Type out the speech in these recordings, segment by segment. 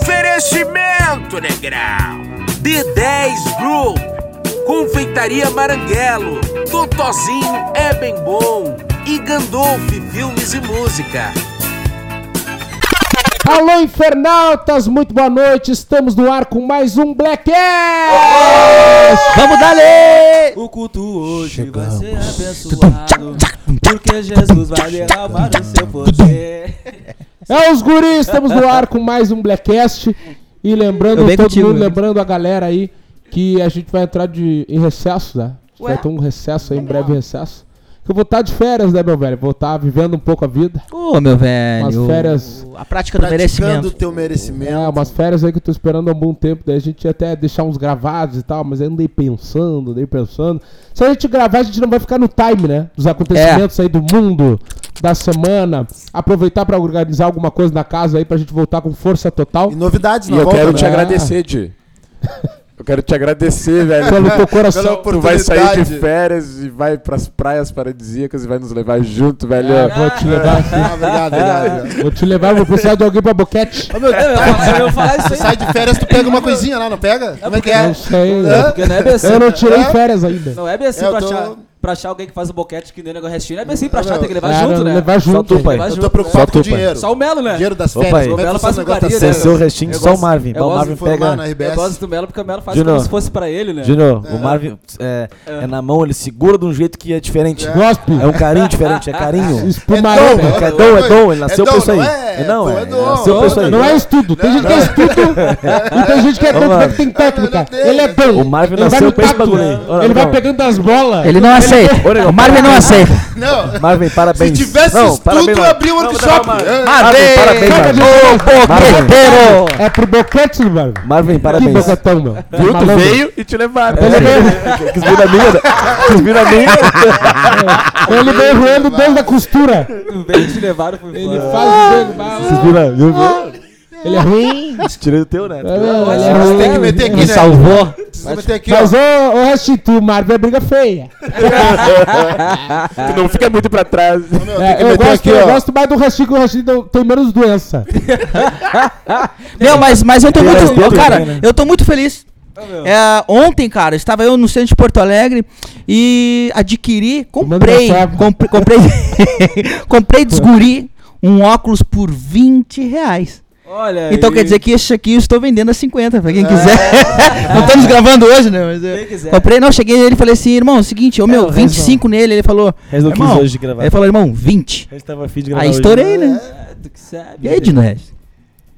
Oferecimento, negrão. D10 Group. Confeitaria Maranguelo. Totozinho é bem bom. E Gandolf Filmes e Música. Alô, infernautas, muito boa noite. Estamos no ar com mais um Black Vamos dali! O culto hoje vai ser abençoado. Porque Jesus vai derramar o seu poder. É os guris, estamos no ar com mais um Blackcast. E lembrando todo contigo, mundo, né? lembrando a galera aí que a gente vai entrar de, em recesso, né? A gente Ué? Vai ter um recesso aí, em breve recesso. Eu vou estar de férias, né, meu velho? Vou estar vivendo um pouco a vida. Ô, meu velho. Umas férias. A prática do merecimento. o teu merecimento. É, umas férias aí que eu tô esperando há um bom tempo. Daí a gente ia até deixar uns gravados e tal, mas eu andei pensando, andei pensando. Se a gente gravar, a gente não vai ficar no time, né? Dos acontecimentos aí do mundo, da semana. Aproveitar pra organizar alguma coisa na casa aí pra gente voltar com força total. E novidades E na eu volta, quero né? te agradecer, Di. Eu quero te agradecer, velho. Pelo teu coração. Pela Tu vai sair de férias e vai pras praias paradisíacas e vai nos levar junto, velho. É, vou te levar aqui. Ah, obrigado, obrigado. Vou te levar, vou precisar de alguém pra boquete. Ô, meu Deus, eu eu falar isso aí. sai de férias, tu pega uma coisinha lá, não pega? Como é que é? Não sei. Hã? Porque não é assim. Eu não tirei É? férias ainda. Não é bem assim É, eu pra, tô- achar, pra achar alguém que faz o boquete que nem o negócio restinho. Não é bem assim pra achar, tem que levar junto, né? levar junto. tu, Tem que pai. levar Eu junto, tô né? preocupado com tu, o pai. dinheiro. Só o Melo, né? Dinheiro das. Como O é Melo faz férias? né? Seu restinho, só o Marvin. o Marvin de pega. na Eu gosto do Melo porque o Melo faz como se fosse pra ele, né? Juno, o Marvin é, é na mão, ele segura de um jeito que é diferente. É um carinho diferente, é carinho. Espumarada. É, é dom, é dom, ele nasceu pra isso aí. não é? É é, é nasceu pra isso aí. Não é estudo. Tem gente que é estudo e tem gente que é dom que tem técnica. Ele é dom. O Marvin nasceu pra esse tato. bagulho Ele vai pegando as bolas. Ele não aceita. O Marvin não aceita. Não. Marvin, parabéns. Se tivesse não, estudo, Marvin. abria um workshop. Marvin, É. Marvin, parabéns, Marvin. Boqueteiro! É pro boquete, mano. Marvin, Que parabéns. boquetão, meu. Viu? Tu veio e te levaram. Ele veio, Quis vir na minha. Quis vir na minha. ele veio roendo desde a costura. Veio te levaram Ele faz o dedo. Quis vir na minha. Ele é ruim. Tirei o teu, né? É, Ele é Você tem que meter aqui, Me né? salvou. Você meter aqui, ó. Mas ô, ô Marvin é briga feia. Tu não fica muito pra trás. Meu, tem É, que eu, meter gosto, aqui, eu ó. gosto mais do Restituto, que o Restituto tem menos doença. Não, mas, mas eu tô muito. Ô, cara, né? eu tô muito feliz. É, ontem, cara, estava eu no centro de Porto Alegre e adquiri, comprei, comprei, comprei, comprei desguri um óculos por 20 reais. Olha Então aí. quer dizer que esse aqui eu estou vendendo a 50, pra quem quiser. não estamos gravando hoje, né? Mas eu Quem quiser. comprei, não, cheguei nele e falei assim, irmão, seguinte, ô meu, o 25 nele. Ele falou, Reis não quis irmão, hoje gravar. ele falou, irmão, 20. Reis tava afim de gravar Aí hoje. estourei, né? É, tu que sabe. E aí, Dino Regis?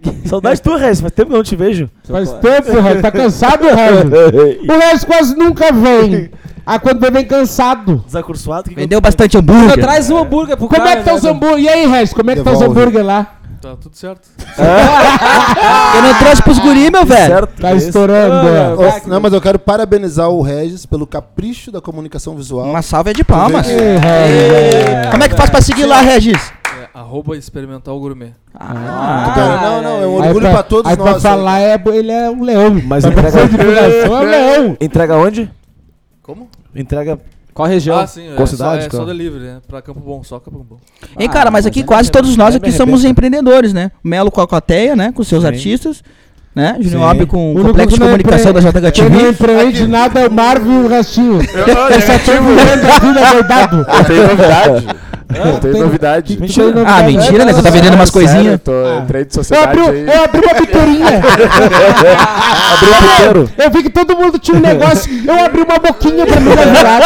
Saudade tua, Reis. Faz tempo que eu não te vejo. Faz tempo, Regis. Tá cansado, Regis? O Regis quase nunca vem. Ah, quando vem, vem cansado. Desacursoado. que Vendeu bastante hambúrguer. traz um hambúrguer pro Como cara. é que tá os né? hambúrguer? E aí, Regis, como é que tá os Devolve. hambúrguer lá? Tá tudo certo. Eu não trouxe pros guri, meu velho. Certo. Tá estourando. Ô, Não, mas eu quero parabenizar o Regis pelo capricho da comunicação visual. Uma salva de palmas. Como é que faz pra seguir lá, Regis? É, arroba experimental gourmet. Ah, Cara, não, não, é um Aí orgulho pra, pra todos aí nós. pra falar, é, ele é um leão. Mas entrega- é um leão. Entrega onde? Como? Entrega. Qual região? Ah, sim. É Qual só, cidade, é só delivery, né? Pra Campo Bom, só Campo Bom. Hein, cara, mas mas aqui aí quase todos nós aí aqui somos empreendedores, né? O Melo com a Coteia, né? Com seus Sim. artistas. Né? Júnior Obi com O complexo de não comunicação da empre- Quem não JHTV. empreende nada é o Marvin e o restinho. Eu só tô vivendo a vida doidado. Eu tenho novidade. Eu tenho tem- novidade. Tu tem novidade? Ah, mentira, né? Que eu tá vendendo umas coisinhas. eu tô, entrei de Eu sociedade abri, aí. eu abri uma biqueirinha. Abriu o puteiro. Eu vi que todo mundo tinha um negócio. Eu abri uma boquinha pra me ajudar.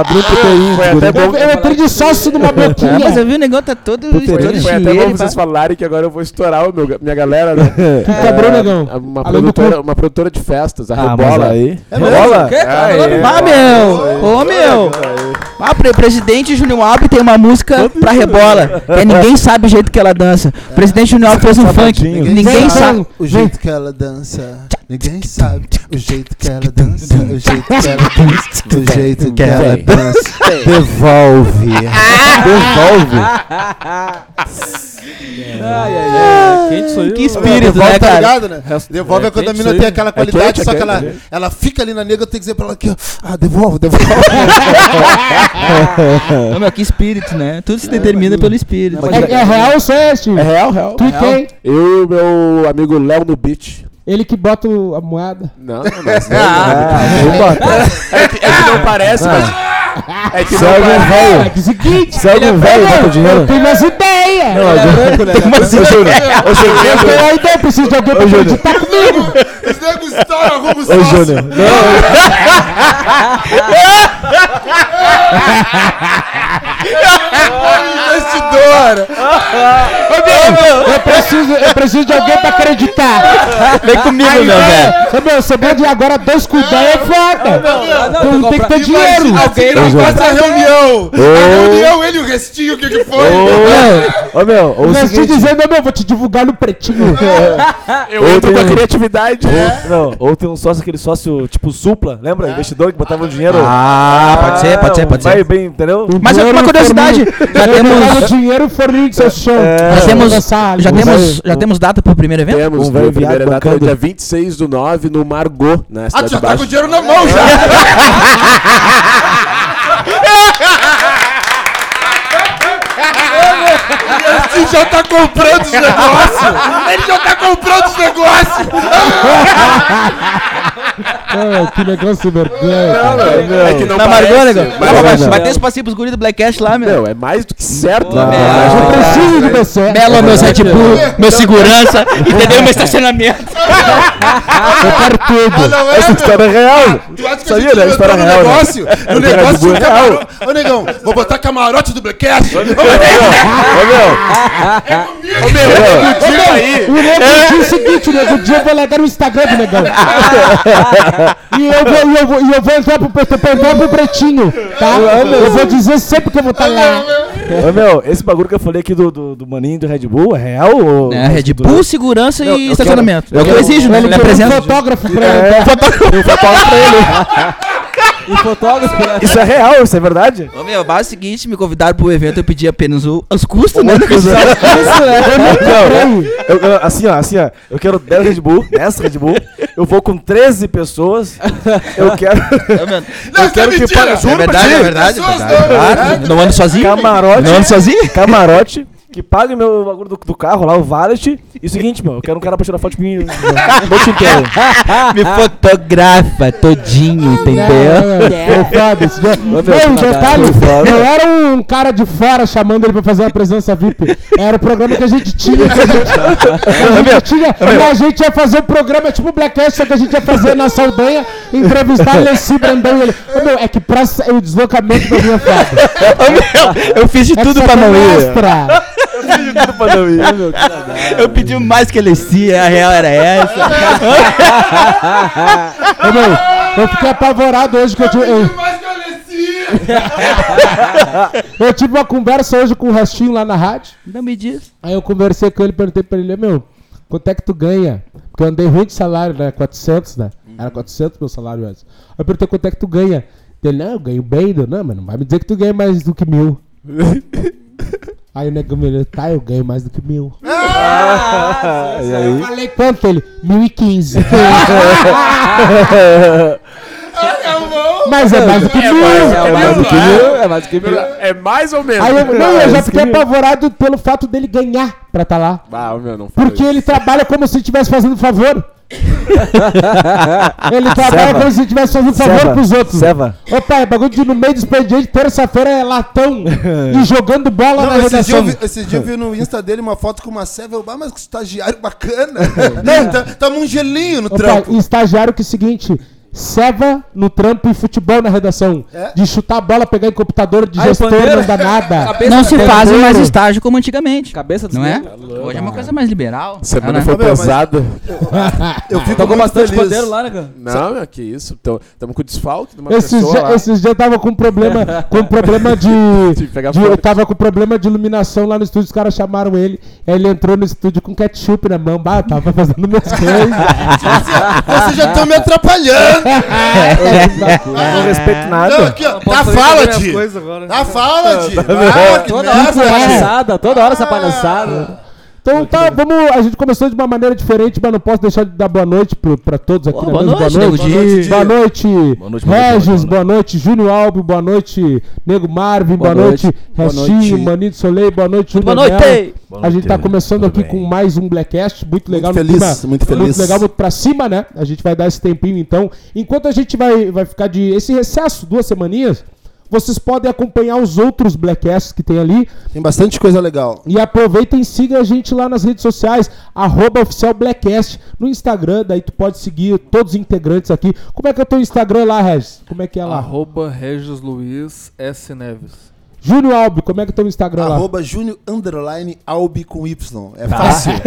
Abriu o puteirinho. Foi até bom. Eu, eu entrei de sócio numa É, boquinha. mas eu vi o negócio tá todo, todo Foi até bom vocês falarem que agora eu vou estourar o meu, minha galera, né? Que quebrou, negão. Uma produtora, uma produtora de festas, a Ah, Rebola. aí. É mesmo? Bola? Quê, cara? Aê. Ah, meu! Ô, meu! Ah, pre presidente Júnior Albi tem uma música pra rebola. Que é Ninguém Sabe o Jeito Que Ela Dança. O presidente Júnior Albi fez um funk. Ninguém sabe. O jeito que ela dança, ninguém sabe. O jeito que ela dança, o jeito que ela dança, o jeito que ela dança. Devolve. Devolve. Ai, ai, ai. Quente sou eu. Que espírito, Devolve, né, tá cara? ligado, né? Resto- Devolve é é quando a mina tem aquela qualidade, quente, é só que ela, ela fica ali na nega, eu tenho que dizer pra ela aqui, ó. Ah, devolve, devolve. Que espírito, né? Tudo se determina pelo espírito. É, é real ou só é, Steve? É real, real. Tu e quem? Eu e meu amigo Léo no beat. Ele que bota o- a moeda. Não, não, não. Ah, eu boto. É que, é que não parece, mas. É que Se é algum É, velho. que seguinte. Se é algum velho, bota o dinheiro. Tem umas ideias. Não, eu- tem umas Ô, Júnior, ô, Eu ideia, eu preciso de alguém pra acreditar comigo. Esse nego estoura, arruma os Ô. Júnior. Investidor. Eu preciso, eu preciso de alguém pra acreditar. Vem comigo, Aí, meu velho. Ô, meu, você pode agora dois com ideia é foda. não, Tu tem que ter dinheiro. Alguém não faz a reunião. A reunião, ele e o restinho, o que que foi? Ô, meu, ou o Mas te seguinte. dizendo, meu, vou te divulgar no pretinho. eu entro com a tenho- criatividade. Não, ou tem um sócio, aquele sócio tipo supla, lembra? Investidor que botava o dinheiro. Ah, pode ser, pode ser, pode Vai ser. bem, entendeu? Mas Dinheiro uma curiosidade, já Eu temos, dinheiro forninho de seu chão. É. já temos, já temos, já temos data pro primeiro evento? Temos, Um né, primeira viado data é dia 26 do 9 no Margot, na Ah, Cidade tu já tá com o dinheiro na mão já. Ha ha ha! Ele já tá comprando os negócios. Ele já tá comprando os negócios. Ah, que negócio vergonha. É que não Na parece, Margot, negão? mas- Não, mas não. Vai ter espacinho pros guris do Black Cash lá, meu. Meu, é mais do que certo. Não, né? não. Eu preciso de você. Belo, meus Red Bull, meu segurança, entendeu? Meu estacionamento. Eu quero tudo. Ah, não é, Essa meu? história é real. Tu acha que Sabia, a gente né? não História entrou no real, né? negócio? No Red negócio de é real. camarote. Ô, negão, vou botar camarote do Black Cash. Ô, meu. Ô, meu, o dia aí. O nego dia é o seguinte, nego dia eu vou largar no Instagram do negão. e eu vou, e eu vou, e eu vou entrar pro, entrar pro pretinho, tá? Eu vou dizer sempre que eu vou estar lá. Ô, meu, esse bagulho que eu falei aqui do, do, do maninho do Red Bull é real? Ou É, Red Bull, segurança Não, e eu estacionamento. quero- É o que eu exijo, né? Ele quer um presença. fotógrafo pra É, ele. um fotógrafo pra ele. E fotógrafo, né? Isso é real, isso é verdade? Ô, meu, base é o seguinte, me convidaram pro evento, eu pedi apenas o- os custos, né? Não, eu- eu- assim, ó, assim, ó. Eu quero 10 Red Bull, 10 Red Bull. Eu vou com 13 pessoas. Eu quero Não, eu quero é que pague mentira. juro É verdade, pra é verdade, é Pessoas verdade. não, Claro, Não ando sozinho? Camarote. Não ando sozinho? Camarote. Que pague meu bagulho do, do carro lá, o valet. E o seguinte, meu, eu quero um cara pra tirar foto de mim noite inteira. Me fotografa todinho, entendeu? Foi foda esse dia. Não, um detalhe, não era um cara de fora chamando ele pra fazer uma presença VIP. Era o programa que a gente tinha. Que a gente, que a gente tinha e a gente ia fazer o programa tipo Black Ash, só que a gente ia fazer na Saldanha, entrevistar Alessi Brandão e ele. Ô, meu, é que pra o deslocamento da minha meu, eu fiz de É tudo pra não pra não ir, meu. Eu pedi mais que ele se, a real era essa. Ô, meu, eu fiquei apavorado hoje que eu tive. Eu, Mais que eu eu tive uma conversa hoje com o restinho lá na rádio. Não me diz. Aí eu conversei com ele, perguntei pra ele, meu, quanto é que tu ganha? Porque eu andei ruim de salário, né? 400, né? Era 400 meu salário antes. Aí eu perguntei quanto é que tu ganha. Ele, não, eu ganho bem. Eu, Não, mas não vai me dizer que tu ganha mais do que mil. Aí o negão me olhou, tá, eu ganho mais do que mil. e Aí eu falei, quanto? Ele, mil e quinze. Mas é mais do que mil. É mais do que mil, É mais do que mil. É mais ou menos. Aí eu, não, eu já Mas fiquei que- apavorado pelo fato dele ganhar pra tá lá. Ah, meu, não Porque isso. ele trabalha como se estivesse fazendo favor. ele trabalha Seva. como se estivesse fazendo favor Seva. pros outros. Seva. Ô pai, bagulho de no meio do expediente, terça-feira é latão e jogando bola na Não, esse dia, redação. eu vi, esse dia eu vi no Insta dele uma foto com uma serva. Eu, ah, mas que estagiário bacana. Não, tá, tamo um gelinho no Ô trampo. estagiário que é o seguinte, ceva no trampo e futebol na redação. É? De chutar a bola, pegar em computador de e gestor, pandeiro? não dá nada. Não se fazem mais estágio como antigamente. Cabeça dos Não é? negros. Hoje é uma coisa mais liberal. Semana foi pesada. Eu fico Tocou muito bastante feliz. pandeiro lá, né, cara? Não, meu, que isso. Estamos com desfalque de uma Esses pessoa dias lá. esses dias eu tava com problema, com problema de, pegar de- Eu tava com problema de iluminação lá no estúdio, os caras chamaram ele. Aí ele entrou no estúdio com ketchup na mão. Bah, eu tava fazendo minhas coisas. Vocês já estão me atrapalhando. Não respeito Não, nada. aqui, ó. Tá, fazer fala, Di. Tá, fala, Di. Ah, Toda hora essa palhaçada, toda hora essa palhaçada. Então tá, vamos. A gente começou de uma maneira diferente, mas não posso deixar de dar boa noite pro, pra todos aqui. Né boa mesmo? noite, boa noite. Boa noite, Boa noite, boa Regis, noite, boa noite, Júnior Albo, boa noite, Nego Marvin, boa, Boa noite, noite. Boa Restinho, noite. Maninho Soleil, boa noite, Boa Júnior noite. Boa A gente tá noite, começando tudo aqui bem. com mais um Blackcast, muito legal. Muito no feliz, clima- muito feliz. Muito legal, muito pra cima, né? A gente vai dar esse tempinho, então. Enquanto a gente vai, vai ficar de esse recesso, duas semaninhas, vocês podem acompanhar os outros Blackcasts que tem ali. Tem bastante coisa legal. E aproveitem e siga a gente lá nas redes sociais, arroba oficial Blackcast, no Instagram, daí tu pode seguir todos os integrantes aqui. Como é que é o teu Instagram lá, Regis? Como é que é lá? Arroba Regis Luiz S. Neves. Júnior Albi, como é que é o teu Instagram lá? Arroba Júnior Underline Albi com Y. É fácil.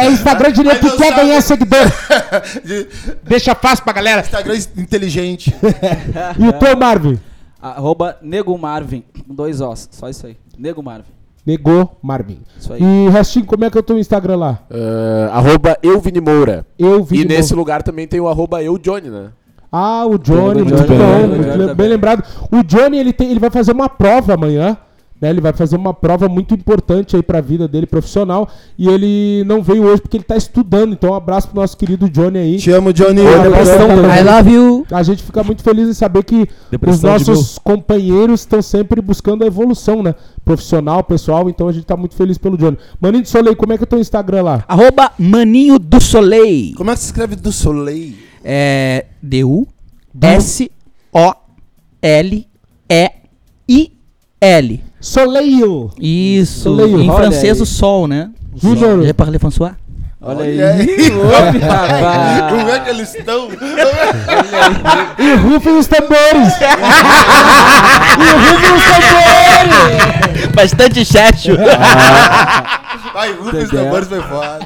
É, é Instagram de que quer ganhar seguidor. De- Deixa fácil pra galera. Instagram inteligente. E o teu, Marvin? Arroba Nego Marvin. com Dois Os. Só isso aí. Nego Marvin. Negou Marvin. Isso aí. E Restinho, como é que é o teu Instagram lá? Ah, arroba eu, Vini Moura. Eu E nesse lugar também tem o arroba eu, Johnny, né? Ah, o Johnny, muito bom, muito bem lembrado. O Johnny, ele, tem, ele vai fazer uma prova amanhã, né? Ele vai fazer uma prova muito importante aí pra vida dele profissional. E ele não veio hoje porque ele tá estudando. Então, um abraço pro nosso querido Johnny aí. Te amo, Johnny. Abraço também. I love you. A gente fica muito feliz em saber que Depressão os nossos companheiros estão sempre buscando a evolução, né? Profissional, pessoal. Então a gente tá muito feliz pelo Johnny. Maninho de Soleil, como é que é o teu Instagram lá? Arroba Maninho do Soleil. Como é que se escreve do Soleil? É D-U-S-O-L-E-I-L. Soleil! Isso. Soleil, em olha francês aí. o sol, né? Júnior. Já parlez François? Olha Olha aí. aí. Rapaz. Como é que eles estão? E rufem os tambores! e rufem os tambores! Bastante chacho. Vai, rufem os tambores, foi foda.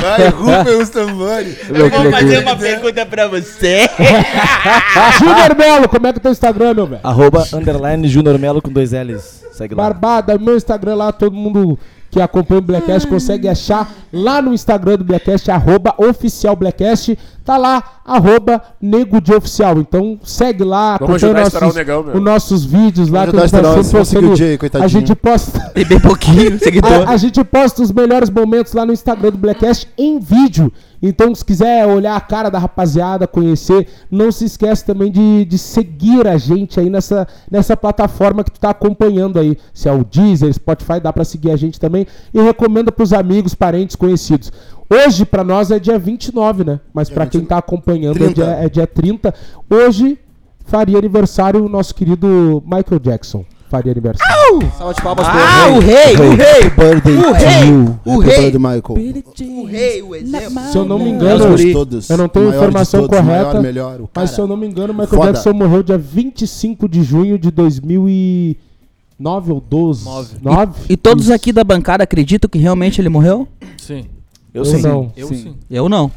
Vai, rufem os tambores. Eu vou fazer uma pergunta pra você. Júnior Melo, como é que é o teu Instagram, meu velho? Arroba underline Junior Melo com dois L's. Segue lá. Barbada, meu Instagram lá, todo mundo que acompanha o Blackcast consegue achar lá no Instagram do Blackcast, arroba oficial Blackcast, tá lá, arroba nego de oficial. Então segue lá, Vamos acompanha nossos, o negão, meu. os nossos vídeos lá, Vamos que a gente a tá sempre postando- Jay. A gente posta. Bem pouquinho seguidor. A, a gente posta os melhores momentos lá no Instagram do Blackcast em vídeo. Então, se quiser olhar a cara da rapaziada, conhecer, não se esquece também de, de seguir a gente aí nessa, nessa plataforma que tu tá acompanhando aí. Se é o Deezer, Spotify, dá pra seguir a gente também. E recomenda pros amigos, parentes, conhecidos. Hoje, pra nós, é dia 29, né? Mas pra quem tá acompanhando, é 30. dia, é dia 30. Hoje faria aniversário o nosso querido Michael Jackson. Faria aniversário. Salva de palmas pro Ah, o rei. rei, o rei. Birthday O to rei, you. o Happy rei. birthday, Michael. O rei, o exemplo. Se eu não me engano, maior de guri. todos. eu não tenho O maior de informação todos, correta. Maior, melhor, o Mas se eu não me engano, o Michael Foda. Jackson morreu dia 25 de junho de 2009 ou 12. Nove. 9? E todos aqui da bancada acreditam que realmente ele morreu? Sim. Eu Eu sim. não. Eu Sim. sim. Eu não.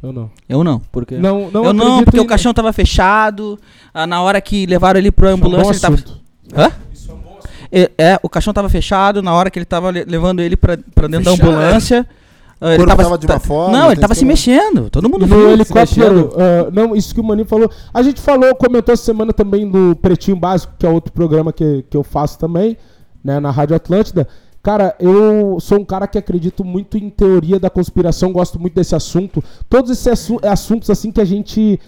Eu não. Eu não. Por quê? Não, não eu não, acredito porque em- o caixão tava fechado. ah, na hora que levaram ele pra Isso é um bom ambulância, ele tava. assunto. Hã? É, é, o caixão tava fechado na hora que ele tava le- levando ele pra, pra dentro Fechado, da ambulância. ah, ele corpo tava de uma forma, Não, ele tava se mexendo. Todo mundo viu. no helicóptero, ah, não, isso que o Maninho falou. A gente falou, comentou essa semana também do Pretinho Básico, que é outro programa que, que eu faço também, né, na Rádio Atlântida. Cara, eu sou um cara que acredito muito em teoria da conspiração, gosto muito desse assunto. Todos esses assu- assuntos assim que a gente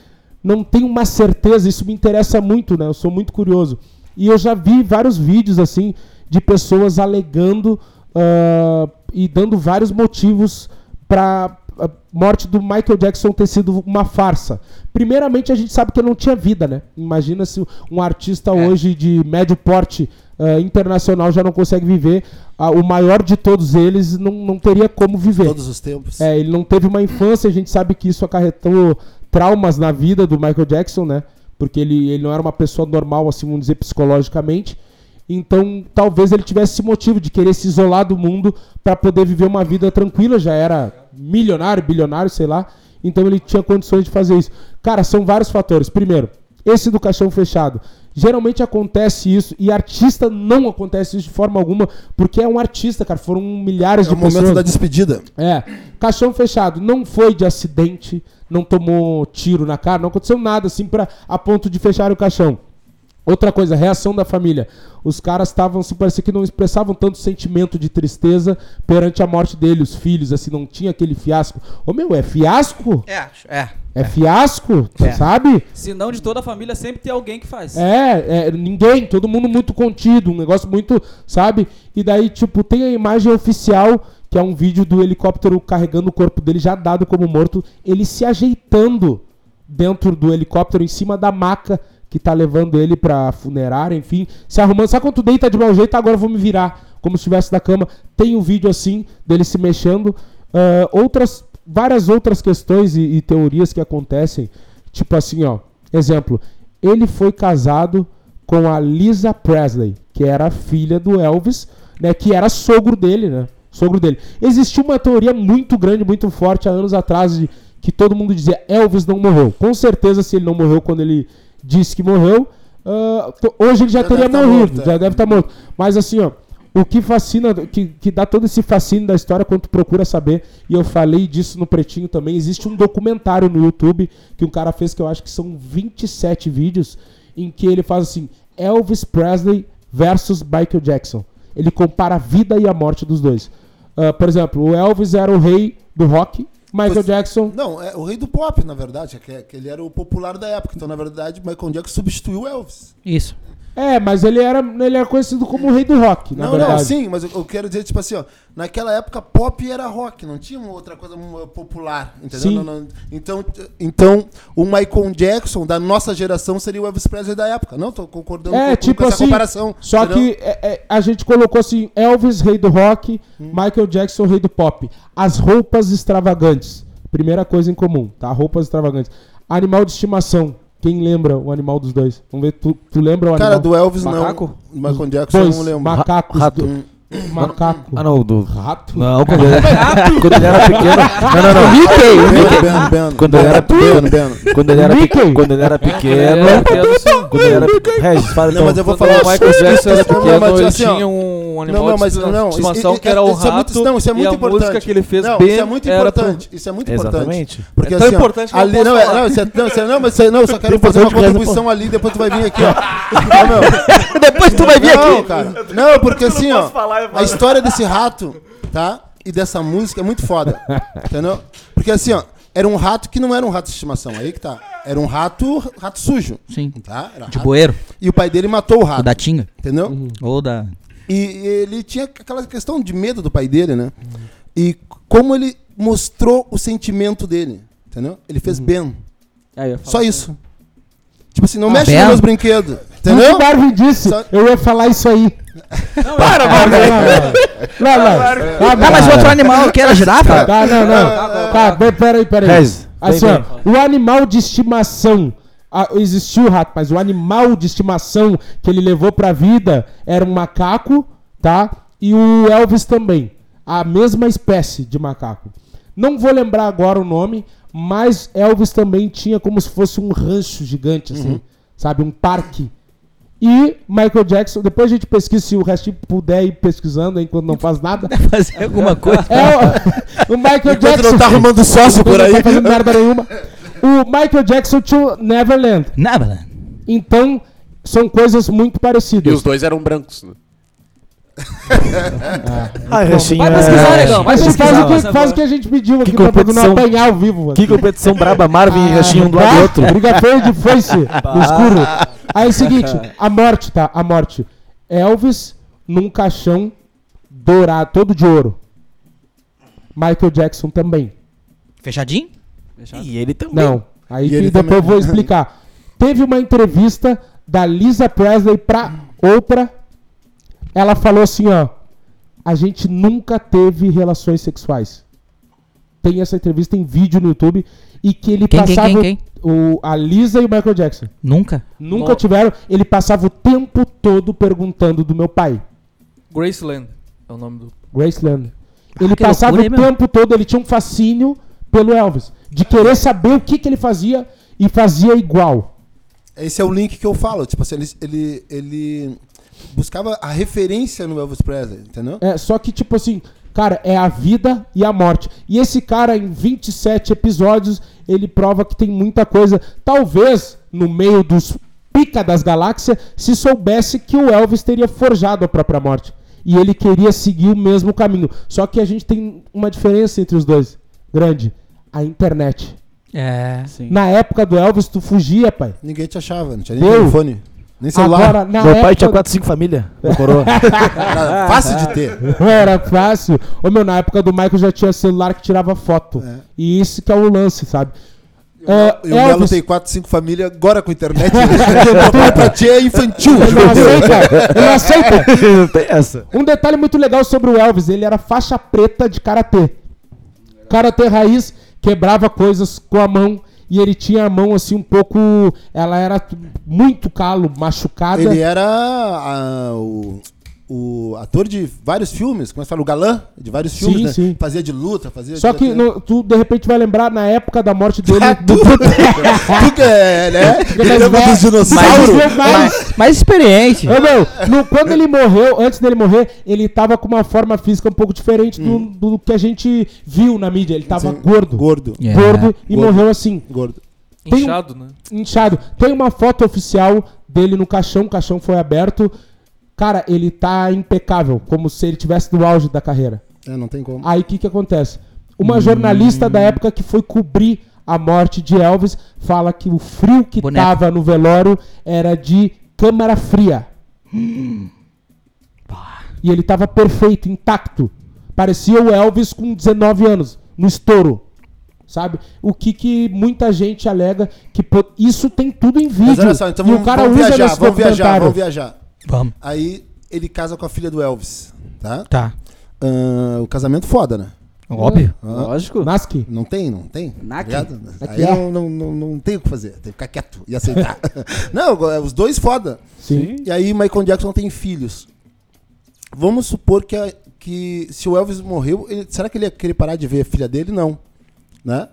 não tem uma certeza, isso me interessa muito, né? Eu sou muito curioso. E eu já vi vários vídeos assim de pessoas alegando ah, e dando vários motivos para a morte do Michael Jackson ter sido uma farsa. Primeiramente, a gente sabe que ele não tinha vida, né? Imagina se um artista hoje de médio porte ah, internacional já não consegue viver. Ah, o maior de todos eles não, não teria como viver. Todos os tempos. É, ele não teve uma infância, a gente sabe que isso acarretou traumas na vida do Michael Jackson, né? Porque ele, ele não era uma pessoa normal, assim, vamos dizer, psicologicamente. Então, talvez ele tivesse esse motivo de querer se isolar do mundo para poder viver uma vida tranquila. Já era milionário, bilionário, sei lá. Então, ele tinha condições de fazer isso. Cara, são vários fatores. Primeiro, esse do caixão fechado. Geralmente acontece isso e artista não acontece isso de forma alguma, porque é um artista, cara. Foram milhares É de o momento pessoas. da despedida. É, caixão fechado, não foi de acidente, não tomou tiro na cara, não aconteceu nada assim para a ponto de fechar o caixão. Outra coisa, reação da família. Os caras estavam, se parecia que não expressavam tanto sentimento de tristeza perante a morte dele, os filhos, assim, não tinha aquele fiasco. Ô meu, é fiasco? É, é. É, fiasco, É. sabe? Se não de toda a família, sempre tem alguém que faz. É, é, ninguém, todo mundo muito contido, um negócio muito, sabe? E daí, tipo, tem a imagem oficial, que é um vídeo do helicóptero carregando o corpo dele já dado como morto, ele se ajeitando dentro do helicóptero em cima da maca que tá levando ele pra funerária, enfim, se arrumando. Sabe quando tu deita de mau jeito, agora eu vou me virar, como se estivesse na cama. Tem um vídeo assim dele se mexendo. Ah, outras, várias outras questões e, e teorias que acontecem, tipo assim, ó, exemplo, ele foi casado com a Lisa Presley, que era filha do Elvis, né, que era sogro dele, né? Sogro dele. Existiu uma teoria muito grande, muito forte há anos atrás de que todo mundo dizia Elvis não morreu. Com certeza, se ele não morreu quando ele disse que morreu, to- hoje ele já, Já teria deve tá morrido, morto, já é. deve estar morto. Mas assim, ó, o que fascina, que, que dá todo esse fascínio da história quando tu procura saber, e eu falei disso no Pretinho também, existe um documentário no YouTube que um cara fez que eu acho que são 27 vídeos, em que ele faz assim, Elvis Presley versus Michael Jackson. Ele compara a vida e a morte dos dois. Ah, por exemplo, o Elvis era o rei do rock, Michael Pois- Jackson... Não, é o rei do pop, na verdade. É que, que ele era o popular da época. Então, na verdade, Michael Jackson substituiu o Elvis. Isso. É, mas ele era, ele era conhecido como o rei do rock, na não, verdade. não, sim, mas eu, quero dizer, tipo assim, ó, naquela época pop era rock, não tinha outra coisa um, popular, entendeu? Sim. Não, não. então, então, o Michael Jackson da nossa geração seria o Elvis Presley da época. Não, tô concordando É, com, tipo com essa assim, comparação. Só entendeu? que é, é, a gente colocou assim: Elvis, rei do rock, Michael Jackson, rei do pop. As roupas extravagantes. Primeira coisa em comum, tá? Roupas extravagantes. Animal de estimação. Quem lembra o animal dos dois? Vamos ver, tu, tu lembra o Cara, animal? do Elvis Macaco? não. Do Michael Jackson Dois, não lembro. macacos. Rato. do- Macaco. Ah, não, do. Rato? Não, quando ele, quando ele era pequeno. Não, não, não. Mickey! Ben, Ben, Ben. Quando ele era pequeno. Ben. Quando ele era, Mickey? pe- quando ele era pequeno. Quando ele era. Regis, fala Não, então. mas eu vou falar o Michael Jackson era Não, pequeno, ele tinha um animal Não, não, mas de não. estimação isso- que era o isso é muito- rato. Não, isso é muito e importante. música que ele fez não, bem isso é muito era pro- importante. Isso é muito importante. Exatamente. Porque É tão assim, importante que não ali, não, é, não, isso é- não, isso é- não, mas isso é- não, eu só quero fazer uma importante contribuição ali, depois tu vai vir aqui, ó. Depois tu vai vir não, aqui. cara. Não, porque assim, ó, a história desse rato, tá? E dessa música é muito foda. Entendeu? Porque assim, ó, era um rato que não era um rato de estimação, aí que tá. Era um rato, rato sujo, Sim. tá? Era De rato. bueiro. E o pai dele matou o O rato, da Tinga. entendeu? Ou da. E ele tinha aquela questão de medo do pai dele, né? E como ele mostrou o sentimento dele, entendeu? Ele fez bem. É, Só isso. Tipo assim, não Ah, mexe bem. nos meus brinquedos. O que Entendeu? o Marvin disse, Só- eu ia falar isso aí. Para, Marvin! Não, não. não. Ah, mas outro animal que era girafa? Tá, não, não. Tá, pe- peraí, peraí. Regis, Assim, ó, o animal de estimação. ah, existiu o rato, mas o animal de estimação que ele levou pra vida era um macaco, tá? E o Elvis também. A mesma espécie de macaco. Não vou lembrar agora o nome, mas Elvis também tinha como se fosse um rancho gigante, assim, sabe? Um parque. E Michael Jackson, depois a gente pesquisa se o restinho puder ir pesquisando enquanto não faz nada. Fazer alguma coisa. É o, o Michael Enquanto Jackson. não tá arrumando sócio por Não aí. tá fazendo merda nenhuma. O Michael Jackson tinha o Neverland. Nada. Então, são coisas muito E parecidas. os dois eram brancos. Né? Ai, Restinho. Vai pesquisar, negão. Vai Mas tu faz, pesquisar. o que, faz o que a gente pediu aqui Que pra poder não competição. apanhar ao vivo. Que competição braba, Marvin e Restinho um do lado do Tá? outro. Briga feia de foice no escuro. Aí é o seguinte, a morte, tá? A morte. Elvis num caixão dourado, todo de ouro. Michael Jackson também. Fechadinho? E ele também. Não. Aí E depois também. eu vou explicar. Teve uma entrevista da Lisa Presley pra outra. Ela falou assim, ó. A gente nunca teve relações sexuais. Tem essa entrevista em vídeo no YouTube. E que ele Quem, passava. quem, quem? O, a Lisa e o Michael Jackson. Nunca. Nunca No- tiveram. Ele passava o tempo todo perguntando do meu pai. Graceland é o nome do. Graceland. Ele Ah, passava loucura, o meu? tempo todo, ele tinha um fascínio pelo Elvis. De querer saber o que, que ele fazia e fazia igual. Esse é o link que eu falo. Tipo assim, ele, ele, ele buscava a referência no Elvis Presley, entendeu? É, só que, tipo assim, cara, é a vida e a morte. E esse cara, em 27 episódios, ele prova que tem muita coisa. Talvez, no meio dos pica das galáxias se soubesse que o Elvis teria forjado a própria morte. E ele queria seguir o mesmo caminho. Só que a gente tem uma diferença entre os dois. Grande. A internet. É. Sim. Na época do Elvis, tu fugia, pai. Ninguém te achava, não tinha nem Deu. telefone. Nem celular. Agora, na Meu pai época... tinha 4, 5 família. Coroa. Era fácil de ter. Não era fácil. Ô, meu, na época do Michael já tinha celular que tirava foto. É. E isso que é o lance, sabe? Ah, E o Melo Elvis- tem 4, 5 famílias agora com internet. Papai pra ti é infantil. Ele não aceita. Ele não aceita. não tem essa. Um detalhe muito legal sobre o Elvis, ele era faixa preta de karatê. Karatê raiz, quebrava coisas com a mão e ele tinha a mão assim um pouco, ela era muito calo, machucada. Ele era ah, o, o ator de vários filmes, como é que fala? O galã de vários Sim, filmes, né? sim. Fazia de luta, fazia Só de... que no- tu de repente vai lembrar na época da morte dele. Do- tu, tu que é, né? mais Lembra dos dinossauros? Mais- mais- Mais experiente. Ô, meu, no- quando ele morreu, antes dele morrer, ele tava com uma forma física um pouco diferente do, do que a gente viu na mídia. Ele tava Sim. gordo. Gordo. Yeah. Gordo e Gordo. morreu assim. Gordo. Tem- Inchado, né? inchado. Tem uma foto oficial dele no caixão, o caixão foi aberto. Cara, ele tá impecável, como se ele tivesse no auge da carreira. É, não tem como. Aí o que que acontece? Uma jornalista da época que foi cobrir a morte de Elvis fala que o frio que Boneco. tava no velório era de câmara fria. E ele tava perfeito, intacto. Parecia o Elvis com 19 anos, no estouro. Sabe? O que que muita gente alega que pô, isso tem tudo em vídeo. Mas olha só, então e vamos, o cara vamos usa viajar, vamos viajar, vamos viajar. Vamos. Aí ele casa com a filha do Elvis, tá? Tá. Ah, o casamento foda, né? Óbvio. Ah, Lógico. Nasce. Não tem, não tem. Naki. Tá ligado? Aí é. não, não, não, não tem o que fazer. Tem que ficar quieto e aceitar. não, é, os dois foda. Sim. E aí Michael Jackson tem filhos. Vamos supor que, a- que se o Elvis morreu, ele- será que ele ia querer parar de ver a filha dele? Não. Né?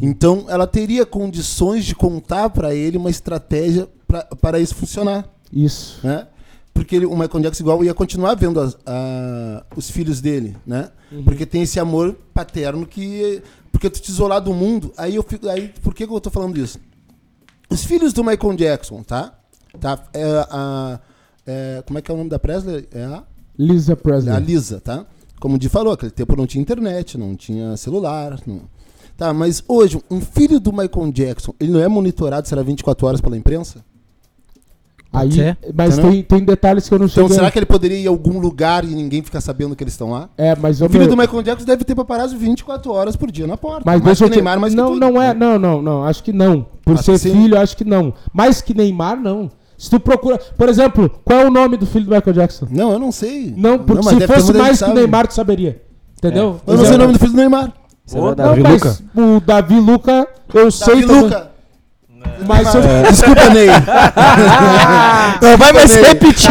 Então ela teria condições de contar pra ele uma estratégia pra- para isso funcionar. Isso. Né? Porque ele- o Michael Jackson igual ia continuar vendo as- a- os filhos dele, né? Porque tem esse amor paterno que porque tu te isolar do mundo, aí eu fico aí por que, que eu tô falando isso? Os filhos do Michael Jackson, tá? Tá? É, a, é, como é que é o nome da Presley? É a, Lisa a Presley. Lisa, tá? Como o Di falou, aquele tempo não tinha internet, não tinha celular, não. Tá, mas hoje um filho do Michael Jackson, ele não é monitorado será 24 horas pela imprensa? Aí, mas Entendeu? tem, tem detalhes que eu não Então cheguei. será que ele poderia ir a algum lugar e ninguém ficar sabendo que eles estão lá? É, mas O filho do Michael Jackson deve ter paparazzo 24 horas por dia na porta. Mas mais deixa que te... Neymar, mais não, que tudo. não é, não, não, não, acho que não. Por Acho ser filho, acho que não. Mais que Neymar, não. Se tu procura, por exemplo, qual é o nome do filho do Michael Jackson? Não, eu não sei. Não, porque mas se fosse mais que sabe. Neymar, tu saberia. Entendeu? Eu não sei o nome do filho do Neymar. É Não, verdade. mas o Davi Luca, eu sei Davi também. Luca. Mas se eu... Desculpa, Ney. Não vai mais repetir.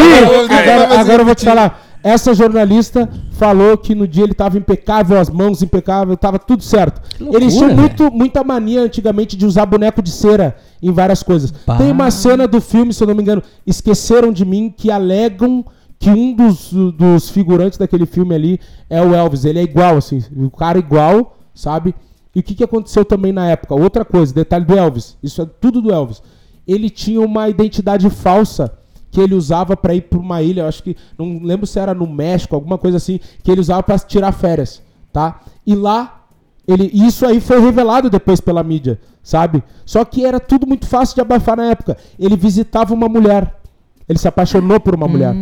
agora, agora eu vou te falar. Essa jornalista falou que no dia ele tava impecável, as mãos impecável, tava tudo certo. Eles tinham velho. muito, muita mania antigamente de usar boneco de cera em várias coisas. Bah. Tem uma cena do filme, se eu não me engano, Esqueceram de Mim, que alegam que um dos, dos figurantes daquele filme ali é o Elvis. Ele é igual, assim, o cara igual, sabe? E o que, que aconteceu também na época? Outra coisa, detalhe do Elvis. Isso é tudo do Elvis. Ele tinha uma identidade falsa que ele usava pra ir pra uma ilha, acho que não lembro se era no México, alguma coisa assim, que ele usava pra tirar férias, tá? E lá ele isso aí foi revelado depois pela mídia, sabe? Só que era tudo muito fácil de abafar na época. Ele visitava uma mulher. Ele se apaixonou por uma mulher.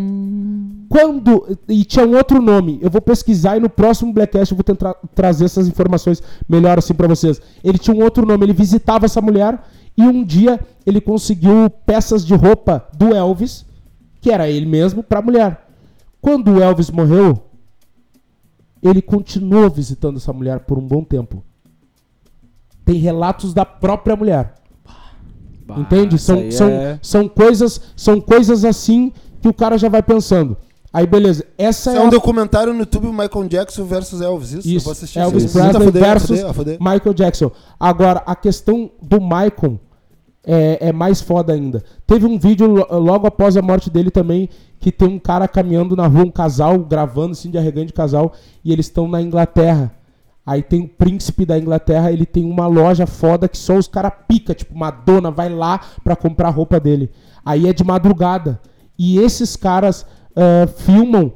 Quando. E tinha um outro nome. Eu vou pesquisar e no próximo Blackcast eu vou tentar trazer essas informações melhor assim pra vocês. Ele tinha um outro nome. Ele visitava essa mulher e um dia ele conseguiu peças de roupa do Elvis, que era ele mesmo, pra mulher. Quando o Elvis morreu, ele continuou visitando essa mulher por um bom tempo. Tem relatos da própria mulher. Bah, Entende? São, são, é- são, coisas, são coisas assim que o cara já vai pensando. Aí, beleza. Essa Isso é, é um a- documentário no YouTube Michael Jackson versus Elvis. Isso, eu Isso, vou assistir. Elvis isso. A Presley a versus fuder, a fuder. Michael Jackson. Agora, a questão do Michael é, é mais foda ainda. Teve um vídeo lo- logo após a morte dele também, que tem um cara caminhando na rua, um casal, gravando assim de arregante de casal, e eles estão na Inglaterra. Aí tem o príncipe da Inglaterra, ele tem uma loja foda que só os caras pica, tipo, Madonna vai lá pra comprar a roupa dele. Aí é de madrugada. E esses caras ah, filmam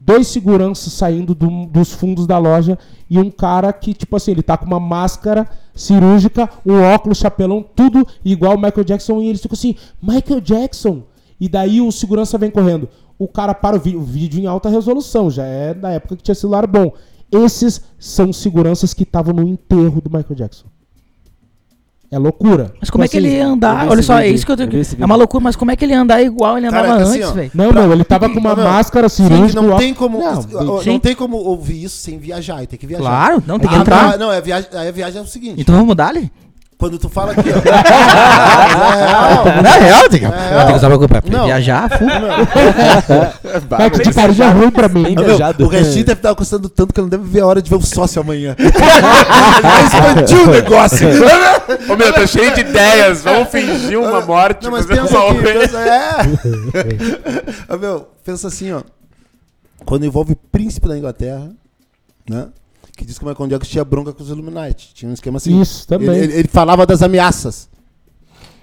dois seguranças saindo do- dos fundos da loja e um cara que, tipo assim, ele tá com uma máscara cirúrgica, um óculos, chapelão, tudo igual o Michael Jackson. E eles ficam assim, Michael Jackson. E daí o segurança vem correndo. O cara para o, o vídeo em alta resolução, já é da época que tinha celular bom. Esses são seguranças que estavam no enterro do Michael Jackson. É loucura. Mas como é que Tipo ele ia assim, andar? vi Olha só, é isso que eu tenho. esse É uma loucura, mas como é que ele ia andar igual ele andava Cara, assim, antes, velho? Não, não, ele tava com uma meu, máscara cirúrgica. não tem como, Não, não, sim. tem como ouvir isso sem viajar, tem que viajar. Claro, não, tem que Ah, entrar. não, é viagem, aí a viagem é o seguinte. Então vamos mudar ali? Quando tu fala aqui, ó. é, Na real, tem que, É, tem que usar pra, pra não. viajar, full. Vai que de carinha ruim pra mim. Meu, viajado. o restinho deve estar custando tanto que eu não deve ver a hora de ver o sócio amanhã. Vai expandir o negócio. Ô meu, tô cheio de ideias. Vamos fingir uma morte. Não, mas fazer pensa uma aqui, pensa, é. Ô, meu, pensa assim, ó. Quando envolve príncipe da Inglaterra, né? Que diz que o Michael Jackson tinha bronca com os Illuminati. Tinha um esquema assim. Isso, também. Ele, ele- ele falava das ameaças.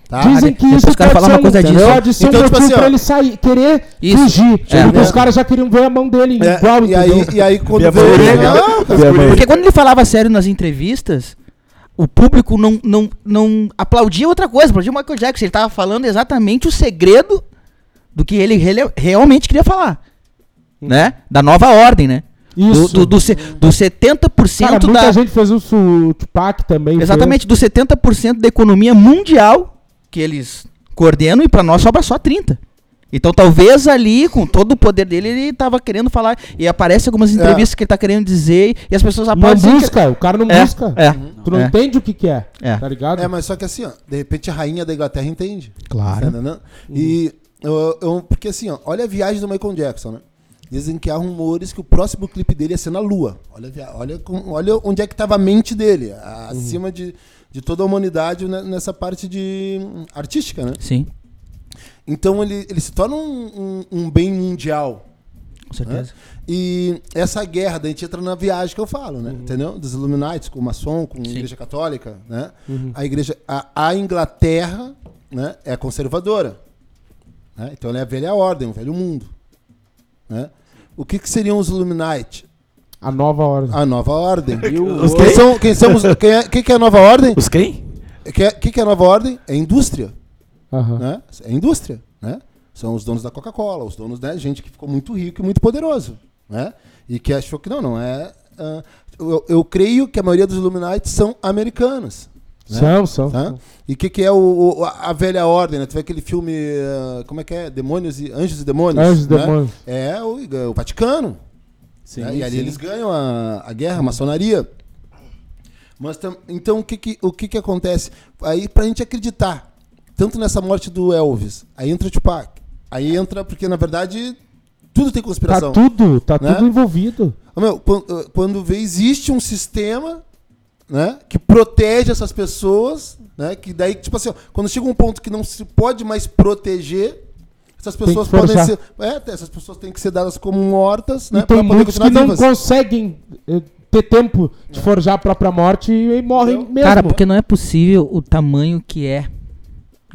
Tá? Dizem que Depois isso os caras pode falam ser uma um, coisa disso. pode ser Então, um tipo assim, ó. pra ele sair, querer Isso. fugir. É. porque os caras já queriam ver a mão dele É, igual, e, aí, e aí quando veio. Via mão. Porque quando ele falava sério nas entrevistas, o público não, não, não aplaudia outra coisa, aplaudia o Michael Jackson. Ele tava falando exatamente o segredo do que ele realmente queria falar. Né? Da nova ordem, né? Do, Isso. do, do, se- do 70% Cara, muita da. gente fez isso, o Tupac também. Exatamente, do 70% da economia mundial que eles coordenam e pra nós sobra só 30%. Então talvez ali, com todo o poder dele, ele tava querendo falar. E aparece algumas entrevistas que ele tá querendo dizer e as pessoas Fez. Não aplaudem. sem que- busca, o cara não É, busca. é, Tu não é. entende o que que é, É. tá ligado? É, mas só que assim, ó, de repente a rainha da Inglaterra entende. Claro. Tá? E eu, eu- porque assim, ó, olha a viagem do Michael Jackson, né? Dizem que há rumores que o próximo clipe dele ia ser na Lua. Olha, olha, olha onde é que estava a mente dele, a- acima de, de toda a humanidade né, nessa parte de artística, né? Sim, Então ele, ele se torna um, um- um bem mundial. com certeza. E essa guerra, daí a gente entra na viagem que eu falo, né? Entendeu? Dos Illuminati, com o maçom, com a igreja católica, né? A igreja, a, a Inglaterra, né? É conservadora. né? Então ela é a velha ordem, o velho mundo. Né? O que, que seriam os Illuminati? A nova ordem. A nova ordem. Os Quem, são, quem somos? Quem é, quem que é a nova ordem? Os quem? O que, é- que, que é a nova ordem? É indústria. Aham. né? É indústria, né? São os donos da Coca-Cola, os donos, né? Gente que ficou muito rico e muito poderoso, né? E que achou que não, não é. ah, eu, eu creio que a maioria dos Illuminati são americanos. Né? São, são. Tá? E o que, que é o, o- a velha ordem, né? Tu vê aquele filme, ah, como é que é? Demônios e Anjos e Demônios. Anjos e né? Demônios. É o, o Vaticano. Sim, né? E ali sim. eles ganham a, a guerra, a maçonaria. Mas então o que que, o que que acontece? Aí pra gente acreditar, tanto nessa morte do Elvis, aí entra o Tupac, aí entra, porque na verdade tudo tem Tá conspiração. tudo, tá Né? tudo envolvido. Meu, quando, quando vê, existe um sistema né, que protege essas pessoas, né? Que daí, tipo assim, ó, quando chega um ponto que não se pode mais proteger, essas pessoas podem forjar. ser. É, essas pessoas têm que ser dadas como mortas, né? e tem muitos que não vivas. conseguem eh, ter tempo de forjar a própria morte e, morrem Entendeu? mesmo. Cara, porque não é possível o tamanho que é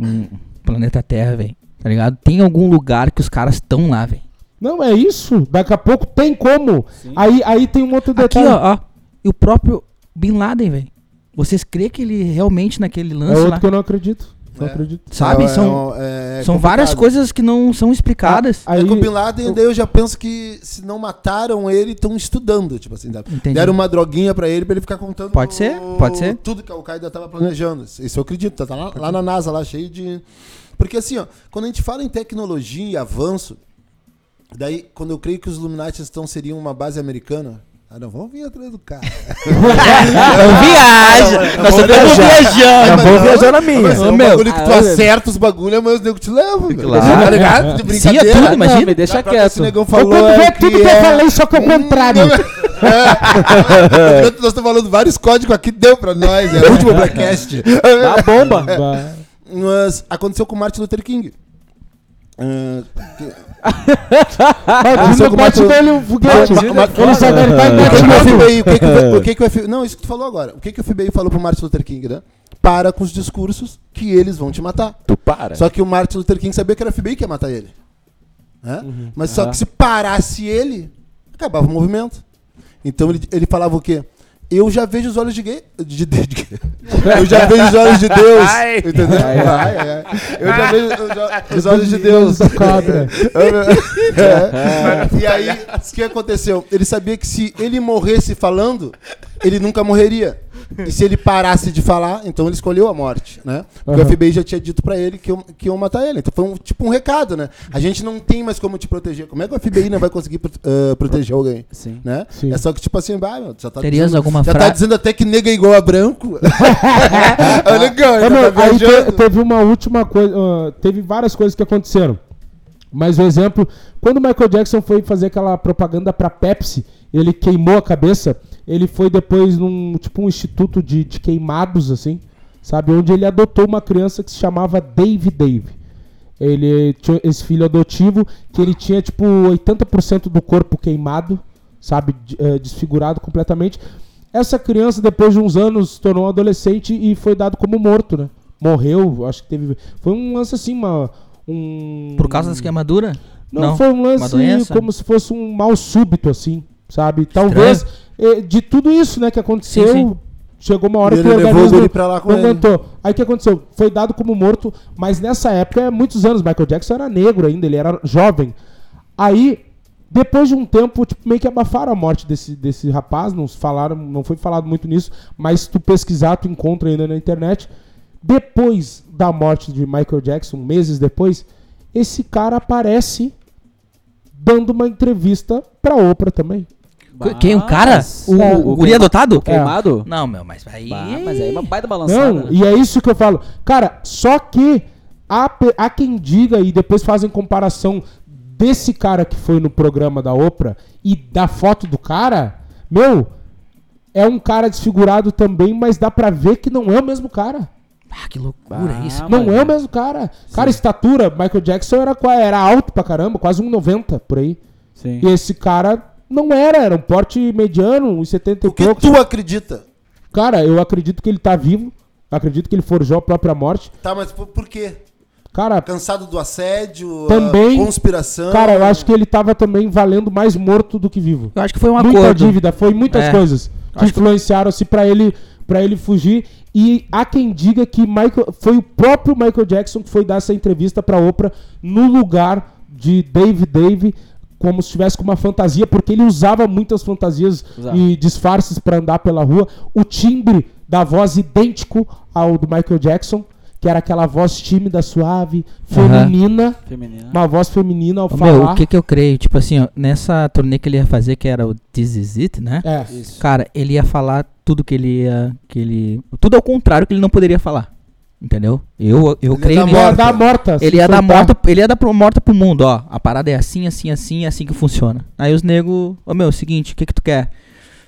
um planeta Terra, velho. Tá ligado? Tem algum lugar que os caras estão lá, velho. Não, é isso. Daqui a pouco tem como. Aí, aí tem um outro Aqui, detalhe. ó, ó. E o próprio Bin Laden, velho. Vocês crêem que ele realmente naquele é lance outro lá. que eu não acredito. Não É. acredito. Sabe? É, são é, é são várias coisas que não são explicadas. Aí, É com o Bin Laden, daí eu já penso que se não mataram ele, estão estudando, tipo assim. Entendi. Deram uma droguinha pra ele pra ele ficar contando Pode ser, pode ser. tudo que a Al-Qaeda tava planejando. Isso eu acredito, tá lá, lá na NASA, lá cheio de... Porque assim, ó, quando a gente fala em tecnologia e avanço, daí, quando eu creio que os Illuminati estão, seriam uma base americana, ah, não, vamos vir atrás do cara. Não viaja! Nós estamos viajando! vou viajar na minha. Mas é um meu, bagulho que tu ah, acerta os bagulhos, mas os nego te levam. Claro. Tá ligado? De Sim, brincadeira. é tudo, Não, imagina. me deixa que Esse quieto. negão eu falou quando é vê que tudo que eu é- falei, só que é o contrário. É. Nós estamos falando vários códigos aqui, deu pra nós. É o último Blackcast. Dá bomba. Mas aconteceu com o Martin Luther King. Ah, com o dele o foguete. Ele só vai O que, que o. FBI, que, que, o-. Não, isso que tu falou agora. O que, que o FBI falou pro Martin Luther King, né? para com os discursos que eles vão te matar. Tu para. Só que o Martin Luther King sabia que era o FBI que ia matar ele. né? Mas só que se parasse ele, acabava o movimento. Então ele, ele falava o quê? Eu já vejo os olhos de gay. De, de- de- eu já vejo os olhos de Deus. Ai. entendeu? Ai, ai, ai. Eu já vejo os olhos de Deus. É. E aí, o que aconteceu? Ele sabia que se ele morresse falando, ele nunca morreria. E se ele parasse de falar, então ele escolheu a morte, né? Porque Aham. o FBI já tinha dito pra ele que iam, que iam matar ele. Então foi um, tipo um recado, né? A gente não tem mais como te proteger. Como é que o FBI não vai conseguir ah, proteger alguém? Sim. Né? Sim. É só que, tipo assim, ah, meu, já tá Terias dizendo, alguma já tá frase? dizendo até que nega é igual a branco. Olha, meu, tá aí te- teve uma última coisa, ah, teve várias coisas que aconteceram. Mas o exemplo, quando o Michael Jackson foi fazer aquela propaganda pra Pepsi, ele queimou a cabeça, ele foi depois num tipo um instituto de, de queimados assim, sabe, onde ele adotou uma criança que se chamava Dave Dave. Ele tinha esse filho adotivo que ele tinha tipo 80% do corpo queimado, sabe, eh, desfigurado completamente. Essa criança depois de uns anos se tornou um adolescente e foi dado como morto, né? Morreu, acho que teve foi um lance assim, uma um Por causa das queimaduras? não, foi um Uma lance doença? como se fosse um mal súbito, assim, sabe? Talvez eh, de tudo isso, né, que aconteceu, Sim, sim. chegou uma hora E que o ele levou o organismo guri pra lá com não ele. aguentou. Aí o que aconteceu? Foi dado como morto, mas nessa época, muitos anos, Michael Jackson era negro ainda, ele era jovem. Aí, depois de um tempo, tipo, meio que abafaram a morte desse, desse rapaz, não se falaram, não foi falado muito nisso, mas se tu pesquisar, tu encontra ainda na internet. Depois da morte de Michael Jackson, meses depois, esse cara aparece dando uma entrevista pra Oprah também. Quem? O cara? O, É, o o guri adotado? Queimado? Não, meu, mas aí... Bah, mas aí é uma baita balançada. Não, né? e é isso que eu falo. Cara, só que há, há quem diga e depois fazem comparação desse cara que foi no programa da Oprah e da foto do cara. Meu, é um cara desfigurado também, mas dá pra ver que não é o mesmo cara. Ah, que loucura Ah, isso. Não mas- é o mesmo cara. Cara, estatura, Michael Jackson era, era alto pra caramba, quase 1,90 por aí. Sim. E esse cara não era, era um porte mediano, 1,70 e O que poucos. tu acredita? Cara, eu acredito que ele tá vivo. Acredito que ele forjou a própria morte. Tá, mas por, por quê? Cara, Cansado do assédio? Também- a conspiração? Cara, eu acho que ele tava também valendo mais morto do que vivo. Eu acho que foi um Muita acordo. dívida, foi muitas É. coisas que influenciaram-se pra ele para ele fugir. E há quem diga que Michael, foi o próprio Michael Jackson que foi dar essa entrevista pra Oprah no lugar de Dave Dave, como se estivesse com uma fantasia, porque ele usava muitas fantasias Usava. e disfarces pra andar pela rua. O timbre da voz idêntico ao do Michael Jackson, que era aquela voz tímida, suave, feminina. Feminina. Uma voz feminina ao Ô, falar. Meu, o que que eu creio? Tipo assim, ó, nessa turnê que ele ia fazer, que era o This Is It, né? É. Isso. Cara, ele ia falar tudo que ele ia. Que ele, tudo ao contrário que ele não poderia falar. Entendeu? Eu, eu Ele creio ia morta. dar morta. se Ele ia dar morta, ele ia dar pro- morta pro mundo, ó. A parada é assim, assim, assim, é assim que funciona. Aí os nego, ô meu, seguinte, o que que tu quer?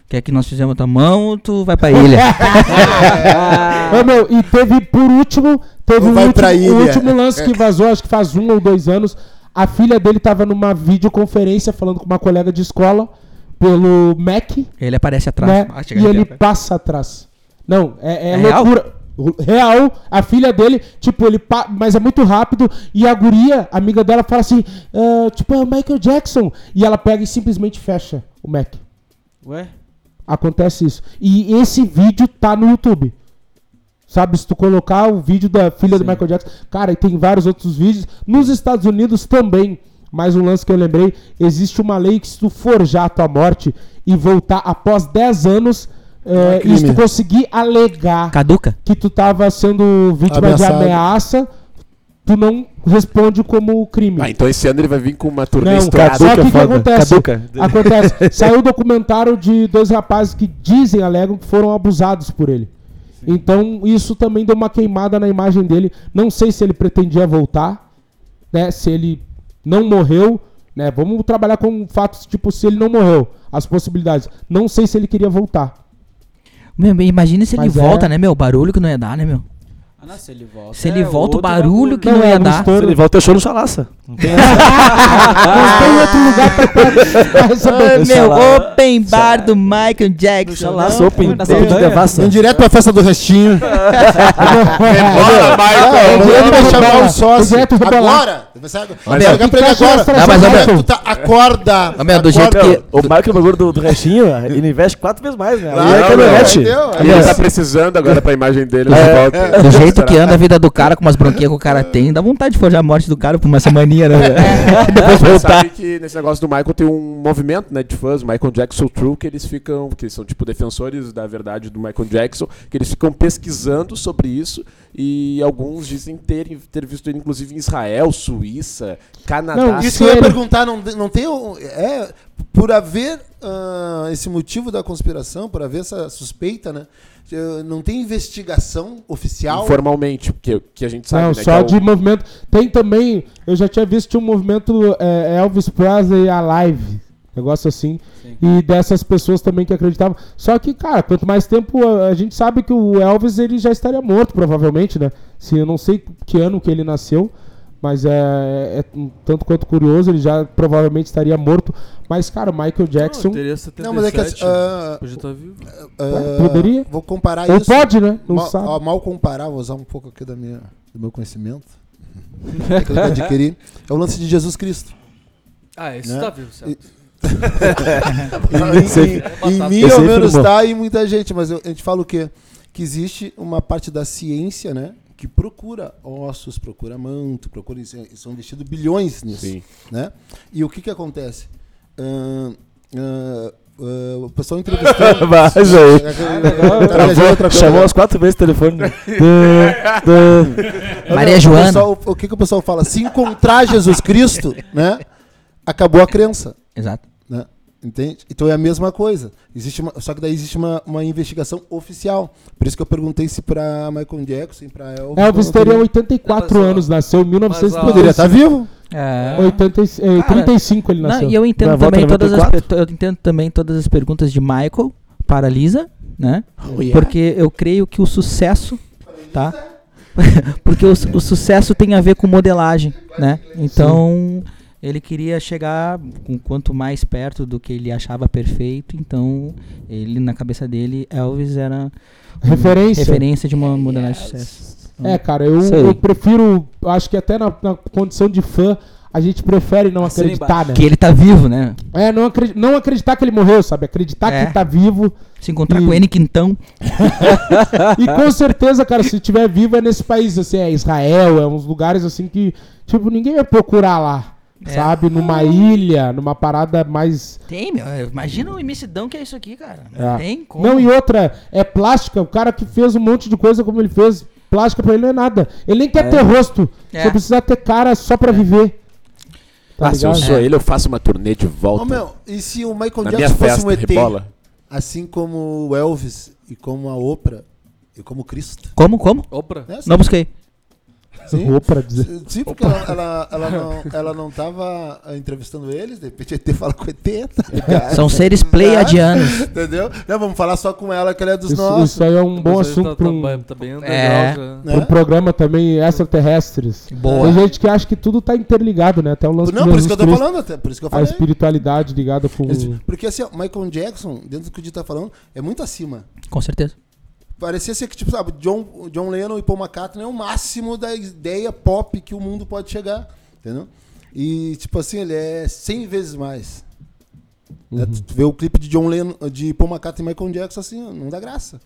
Quer que nós fizemos a tua mão ou tu vai pra ilha? Ô, meu, e teve, por último, teve um vai último, pra o último lance que vazou, acho que faz um ou dois anos. A filha dele tava numa videoconferência falando com uma colega de escola pelo Mac, ele aparece atrás. né? Ah, e ele perto. passa atrás. Não, é, é É real? loucura. Real, a filha dele, tipo, ele pa- mas é muito rápido. E a guria, amiga dela, fala assim: ah, tipo, é o Michael Jackson. E ela pega e simplesmente fecha o Mac. Ué? Acontece isso. E esse vídeo tá no YouTube. Sabe, se tu colocar o vídeo da filha do Michael Jackson. Cara, e tem vários outros vídeos. Nos Estados Unidos também. Mais um lance que eu lembrei. Existe uma lei que se tu forjar a tua morte e voltar após 10 anos. é É, e se tu conseguir alegar Caduca? que tu tava sendo vítima Ameaçado. de ameaça, tu não responde como crime. Ah, então esse ano ele vai vir com uma turnê Não, estourada. só que o que foda. acontece? Caduca. Acontece. Saiu o documentário de dois rapazes que dizem, alegam que foram abusados por ele. Então, isso também deu uma queimada na imagem dele. Não sei se ele pretendia voltar, né? Se ele não morreu, né? Vamos trabalhar com fatos, tipo, se ele não morreu, as possibilidades. Não sei se ele queria voltar. Meu, imagina se ele Mas é- volta, né, meu? O barulho que não ia dar, né, meu? Ah, não, se ele volta. Se ele é volta, o barulho que não, Não, é ia dar. estouro. Ele volta show no Chalaça. Não tem outro lugar pra, pra, receber. Ah, meu, open bar do Michael Jackson. Lá, não, Open. Open de devassa. Vem direto pra festa do restinho. Bora, Ah, Michael! direto pra chamar o sócio. Rebolar. Agora. Vai pra ele agora. Não, mas, Agora tu tá, acorda. Ó, meu, do jeito que- O Michael, o bagulho do, do restinho, ele investe quatro vezes mais, né? Claro, Aí é não, ele não, ele tá precisando agora pra imagem dele de volta. Do jeito que anda a vida do cara, com umas bronquinhas que o cara tem, dá vontade de forjar a morte do cara por uma semaninha, né? Depois Você voltar. sabe que nesse negócio do Michael tem um movimento né, de fãs, Michael Jackson True, que eles ficam, que são tipo defensores da verdade do Michael Jackson, que eles ficam pesquisando sobre isso e alguns dizem ter, ter visto ele inclusive em Israel, Suíça, Canadá. Não, Isso eu ia ele- perguntar, não, não tem. É, por haver ah, esse motivo da conspiração, por haver essa suspeita, né? Eh, Não tem investigação oficial. Informalmente, que, que a gente sabe, Não, né? só que é o- de movimento. Tem também, eu já tinha visto um movimento é, Elvis Presley Alive, negócio assim. E dessas pessoas também que acreditavam. Só que, cara, quanto mais tempo a, a gente sabe que o Elvis ele já estaria morto, provavelmente, né? Se eu não sei que ano que ele nasceu, mas é, é um tanto quanto curioso, ele já provavelmente estaria morto. Mas, cara, o Michael Jackson. Não, teria 77. Não, mas é que assim, ah, Podia estar vivo. ah, Poderia? Vou comparar Ou isso. pode, né? Não mal, sabe. ó, mal comparar, vou usar um pouco aqui da minha, do meu conhecimento. Que eu adquiri. É o lance de Jesus Cristo. Ah, esse Né? tá vivo, certo. Em mim, Esse- em- batata. em mim ao menos firmou. tá, e muita gente, mas eu- a gente fala o quê? Que existe uma parte da ciência, né? Que procura ossos, procura manto, procura. isso- São investidos bilhões nisso. Sim. Né? E o que que acontece? Ahn, ah, o pessoal entrevistando. Vai, coisa. Chamou umas quatro vezes o telefone. Maria O Joana. pessoal- o que, que o pessoal fala? Se encontrar Jesus Cristo, né? Acabou a crença. Exato. Entende? Então é a mesma coisa. Existe uma, só que daí existe uma, uma investigação oficial. Por isso que eu perguntei se pra Michael Jackson, pra Elvis. Elvis não teria teria- 84 Não, anos, nasceu em mas, ó, 1935. Poderia estar vivo. É. 80, e- eh, Cara, 35 ele Não, nasceu. e eu entendo Na também todas as 94? pe- eu entendo também todas as perguntas de Michael para Lisa, né? Porque eu creio que o sucesso, tá? Porque o, o sucesso tem a ver com modelagem, né? Então ele queria chegar com quanto mais perto do que ele achava perfeito, então ele na cabeça dele Elvis era Referência. referência de uma modelagem de sucesso. É, cara, eu, eu prefiro. Acho que até na, na condição de fã, a gente prefere não acreditar, né? Que ele tá vivo, né? É, não, acredi- não acreditar que ele morreu, sabe? Acreditar É. que tá vivo. Se encontrar E- com ele quintão. E com certeza, cara, se tiver vivo é nesse país, assim, é Israel, é uns lugares assim que, tipo, ninguém vai procurar lá. É. Sabe? Numa ilha, numa parada mais. Tem, meu. Imagina o imensidão que é isso aqui, cara. É. Tem como. Não, e outra, é plástica. O cara que fez um monte de coisa como ele fez, plástica pra ele não é nada. Ele nem quer ter rosto. É. Só precisa ter cara só pra viver. Tá Ah, se eu sou ele, eu faço uma turnê de volta. Ô, meu, e se o Michael Jackson fosse festa, um ET, rebola. assim como o Elvis e como a Oprah e como o Cristo? Como, como? Oprah. Né? Não busquei. Sim. Pra dizer. Sim, porque ela, ela, ela não, ela não tava ah, entrevistando eles, de repente ET fala com ET, tá? São seres pleiadianos. Entendeu? Não, vamos falar só com ela, que ela é dos Isso, nossos. isso aí é um bom assunto tá, pra tá um, tá É. já. né? um programa também extraterrestres. Boa. Tem gente que acha que tudo tá interligado, né? Até o lance Não, por isso que eu tô Cristo, falando, até, por isso que eu A falei. espiritualidade ligada com. Porque assim, ó, Michael Jackson, dentro do que o Dito tá falando, é muito acima. Com certeza. Parecia ser que, tipo, sabe, John, John Lennon e Paul McCartney é o máximo da ideia pop que o mundo pode chegar, entendeu? E, tipo assim, ele é 100 vezes mais. Né? Tu vê o clipe de John Lennon, de Paul McCartney e Michael Jackson, assim, não dá graça.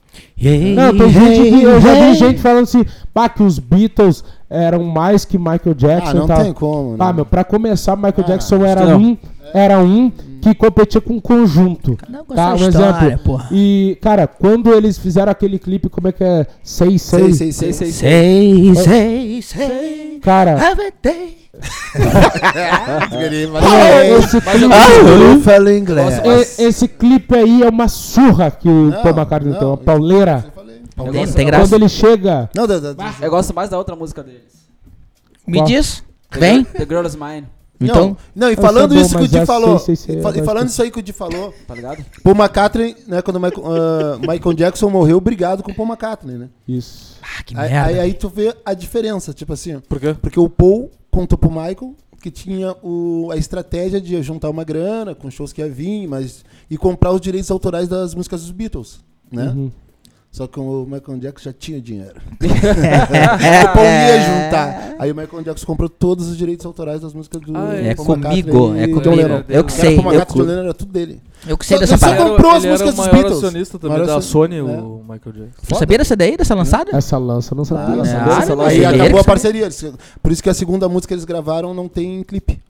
Não, tem gente que, eu já vi gente falando assim, pá, que os Beatles eram mais que Michael Jackson Ah, não tem como, né? Ah, meu, pra começar, Michael Ah, Jackson era não. um, era um que competia com um conjunto. Não com Tá, um história, exemplo. porra. E, cara, quando eles fizeram aquele clipe, como é que é? 6, Sei, 6. sei, sei. Sei, sei, sei. Sei, sei, sei. Cara, Every day. é, esse clipe, esse clipe aí é uma surra que o Não, Paul McCartney não, tem, uma pauleira. Falei. Tem, tem Quando graça. ele chega, Não, da- da- Eu gosto mais da outra música deles. Me Qual? diz. Vem. The Girl is Mine, Então, não, não, e Eu falando isso que o Di falou, sei, sei, sei, e e falando isso aí que o Di falou, tá ligado? Paul McCartney, né, quando o Michael, ah, Michael Jackson morreu, brigado com o Paul McCartney, né? isso. ah, que Aí, merda. aí, aí tu vê a diferença, tipo assim, Por quê? porque o Paul contou pro Michael que tinha o, a estratégia de juntar uma grana com shows que ia vir, mas e comprar os direitos autorais das músicas dos Beatles, né? Uhum. Só que o Michael Jackson já tinha dinheiro. o Paul ia juntar. Aí o Michael Jackson comprou todos os direitos autorais das músicas do Ah, É Paul McCartney comigo, é comigo. Lennon. Eu que Era sei, Paul eu, McCartney, John Lennon era tudo dele. eu que sei Só- dessa só parada. comprou as ele era músicas o dos maior Beatles. acionista também da Sony, é. o Michael Jackson. Tu sabia dessa daí, dessa lançada? Essa lança não sabia. Ah, É, não, aí ele acabou a parceria. Por isso que a segunda música que eles gravaram não tem clipe.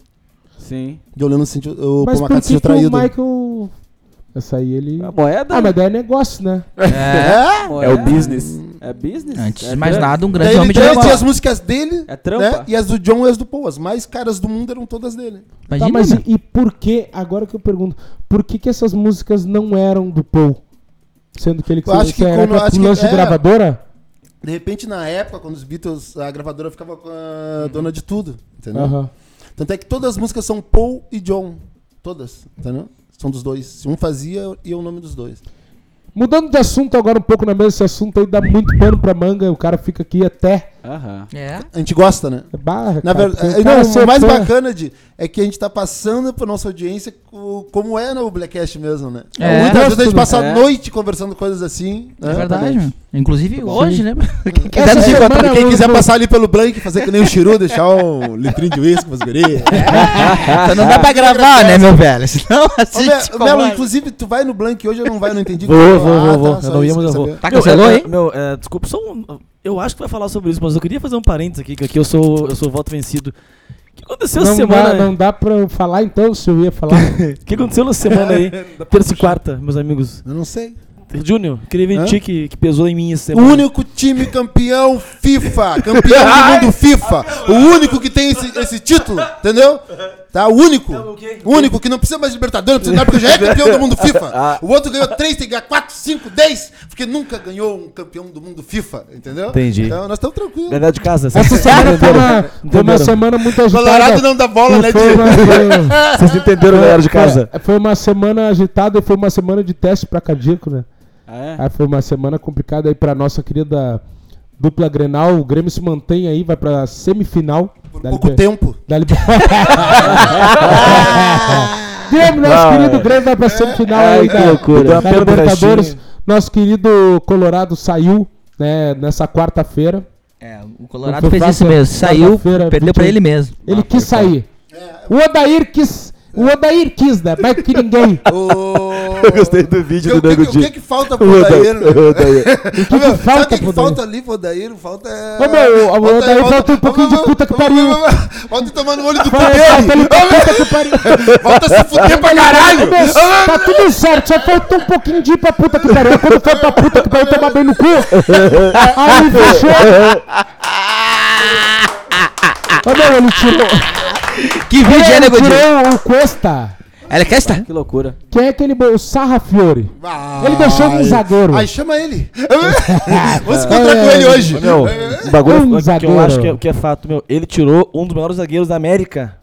Sim. John Lennon se sentiu, o Paul McCartney sentiu que o traído. Michael... Essa aí ele... A moeda? Ah, mas daí é negócio, né? É? moeda. É o business. É business? Antes é de mais trampa. nada, um Daí grande ele homem de negócio. as músicas dele É trampa. né? e as do John e as do Paul. As mais caras do mundo eram todas dele. Imagina, tá, mas meu. e, e por que, agora que eu pergunto, por que que essas músicas não eram do Paul? Sendo que ele Eu acho que era que acho um que- lance de é. gravadora? De repente, na época, quando os Beatles, a gravadora ficava com a dona de tudo, entendeu? Aham. Tanto é que todas as músicas são Paul e John. Todas, entendeu? São dos dois. Um fazia e o nome dos dois. Mudando de assunto agora um pouco na mesa, esse assunto aí dá muito pano pra manga, o cara fica aqui até Aham. É. A gente gosta, né? barra. Na cara, verdade, porque não, o mais fã- bacana de, é que a gente tá passando pra nossa audiência co- como é no Blackcast mesmo, né? É. Muitas vezes a gente passa a noite conversando coisas assim. É né? verdade, meu. Inclusive hoje, né? Quem quiser nos semana encontrar. Quem eu- quiser eu- passar ali pelo Blank, fazer que nem o Chiru, deixar um litrinho de uísque pras gurias. Então não dá pra gravar, né, meu velho? Senão Ô, assiste. Melo, inclusive, tu vai no Blank hoje ou não vai? Eu não entendi. Vou, Ah, vou, vou, vou. tá, Eu só não eu vou. Tá Meu, cancelou, é, hein? Meu, é, desculpa, só um, eu acho que vai falar sobre isso, mas eu queria fazer um parênteses aqui, que aqui eu sou, eu sou voto vencido. O que aconteceu essa Não semana? dá, não dá pra eu falar então, se eu ia falar. O que aconteceu na semana aí? Terça e quarta, meus amigos. Eu não sei. Júnior, queria ver ti que, que pesou em mim essa O semana. único time campeão FIFA, campeão do mundo FIFA. O único que tem esse, esse título, entendeu? Tá? O único. O único que não precisa mais de Libertadores, não precisa nada, porque já é campeão do mundo FIFA. O outro ganhou 3, tem que ganhar 4, 5, 10, porque nunca ganhou um campeão do mundo FIFA, entendeu? Entendi. Então nós estamos tranquilos. Galera de casa, Essa semana foi uma, foi uma semana muito Colorado agitada. não dá bola, né, Foi uma, foi- vocês entenderam, galera de casa? Foi, foi uma semana agitada e foi uma semana de teste pra cardíaco, né? Ah, é? Aí foi uma semana complicada aí pra nossa querida dupla Grenal. O Grêmio se mantém aí, vai pra semifinal. Por da pouco Liber- tempo. Da Liber... Grêmio, nosso Vai. querido Grêmio vai pra semifinal Ai, aí da, loucura. da Libertadores. Nosso querido Colorado saiu né, nessa quarta-feira. É, o Colorado Foi fez isso mesmo. Saiu, quarta-feira, perdeu pra 21. ele mesmo. Ele quis sair. O Odair quis. O Odair quis, né? Mais que ninguém. Eu gostei do vídeo o do que, Nego o que, Di. que falta pro Odair? O que, que falta que, que pro Odair? falta ali pro Odair? Falta. é- Ô, meu, o Odair falta um pouquinho de puta que pariu. Volta tomar no olho do cu Falta ele que se fuder pra caralho. Tá tudo certo, só faltou um pouquinho de ir pra puta que pariu. Quando for pra puta que pariu, tomar bem no cu. Aí fechou. Ô, meu, ele tirou. Que vídeo é, Ele Nego Di? tirou o Cuesta. Ela quer estar? Que loucura. Quem é aquele. bo- O Sarra Fiore. Ele deixou um Ai. zagueiro. Aí chama ele. Vamos se encontrar com ele hoje. Meu, o bagulho Um que zagueiro. eu acho que é, que é fato, meu. Ele tirou um dos melhores zagueiros da América.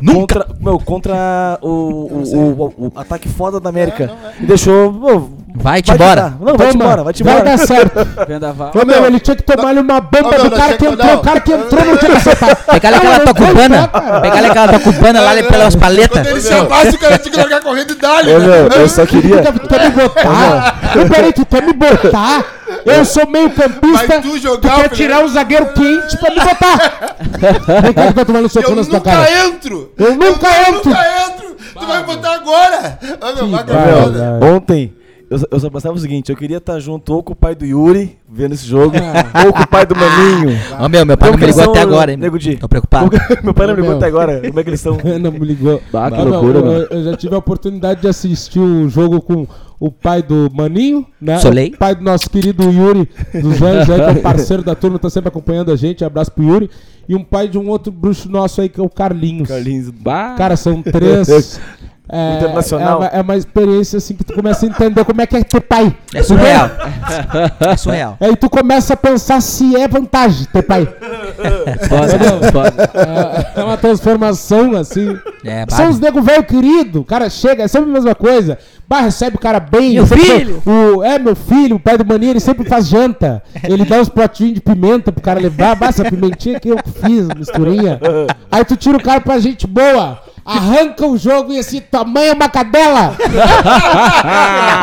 Nunca. Contra, meu, contra o, o, o- o ataque foda da América. E deixou. meu, Vai-te vai embora. Não, vai-te embora, vai-te Vai embora. dar certo. Vendaval. Ô, meu, ele tinha que tomar ali uma bamba do cara que que- entrou. não. O cara que entrou não tinha que acertar. Pegar aquela tua cubana. Pegar aquela tua cubana lá pelas Quando paletas. ele chamasse, o cara tinha que largar correndo e dar Ô, meu, eu só queria. Tu quer me botar? Peraí, tu quer me botar? Eu sou meio campista. Vai tu jogar, quer filho? tirar o zagueiro quente pra me botar? Vem cá que vai tomar no seu cu Eu na sua nunca cara. Entro. Eu nunca Eu entro. nunca entro. Tu vai botar agora. Ô, meu. Meu, ontem, eu, só- eu só pensava o seguinte: eu queria estar junto ou com o pai do Yuri, vendo esse jogo, ou com o pai do Maninho. Ô, meu, meu pai não me que ligou até agora, hein? Nego Di? Tô preocupado. Meu pai não me ligou até agora. Como é que eles estão? Não me ligou. Bah, que Ah, não, loucura, eu, meu. eu já tive a oportunidade de assistir o jogo com o pai do Maninho, né? Solei. O pai do nosso querido Yuri dos Anjos aí, que é o parceiro da turma, tá sempre acompanhando a gente. Abraço pro Yuri. E um pai de um outro bruxo nosso aí, que é o Carlinhos. Carlinhos. Bah. Cara, são três. É, Internacional. É uma, é uma experiência assim que tu começa a entender como é que é ter pai. É surreal. É surreal. Aí tu começa a pensar se é vantagem ter pai. Entendeu? É, é uma transformação assim. É, São os nego velho querido. O cara chega, é sempre a mesma coisa. Bah, recebe o cara bem. Meu filho! O, é, meu filho, o pai do maninho, ele sempre faz janta. Ele dá uns potinhos de pimenta pro cara levar. Bah, essa pimentinha que eu fiz, misturinha. Aí tu tira o cara pra gente boa. Arranca o jogo e assim, tua mãe é uma cadela!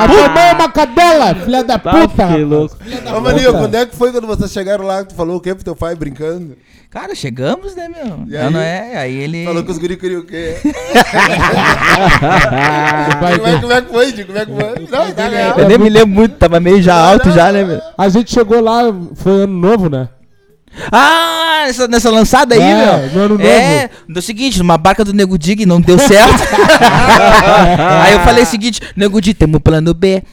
A tua mãe é uma cadela, filha da puta! fiquei rapaz. louco. Filha da Ô, Maninho, puta. quando é que foi quando vocês chegaram lá que tu falou o quê pro teu pai brincando? Cara, chegamos, né, meu? E Não, aí? não é? Aí ele. Falou que os guri queriam o quê? Como, é, como é que foi, Diego? Como é que foi? Não, tá. Eu nem me lembro muito, tava meio já alto já, né, meu? A gente chegou lá, foi ano novo, né? Ah, nessa, nessa lançada aí, É, meu. no ano novo. É, do seguinte, numa barca do Nego Dig não deu certo. aí eu falei o seguinte, Nego Dig, temos plano B.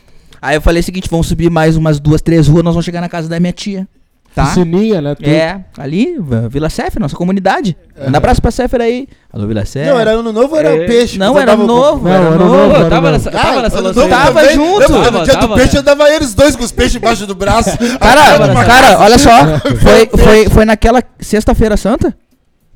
Aí eu falei o seguinte, vamos subir mais umas duas, três ruas, nós vamos chegar na casa da minha tia. Tá? Piscininha, né? Tu- É, ali, Vila Céfera, nossa comunidade. Um abraço pra Céfera aí. Alô, Vila Céfera. Não, era ano novo ou era o peixe? Não, era com- novo, Não, era ano novo. ano tava nessa, Ah, tava nessa ano novo Tava também. junto. Lembra, Tava, no dia do tava, peixe né? andava eles dois com os peixes embaixo do braço. Cara, cara, olha só. Foi, foi, foi naquela sexta-feira santa?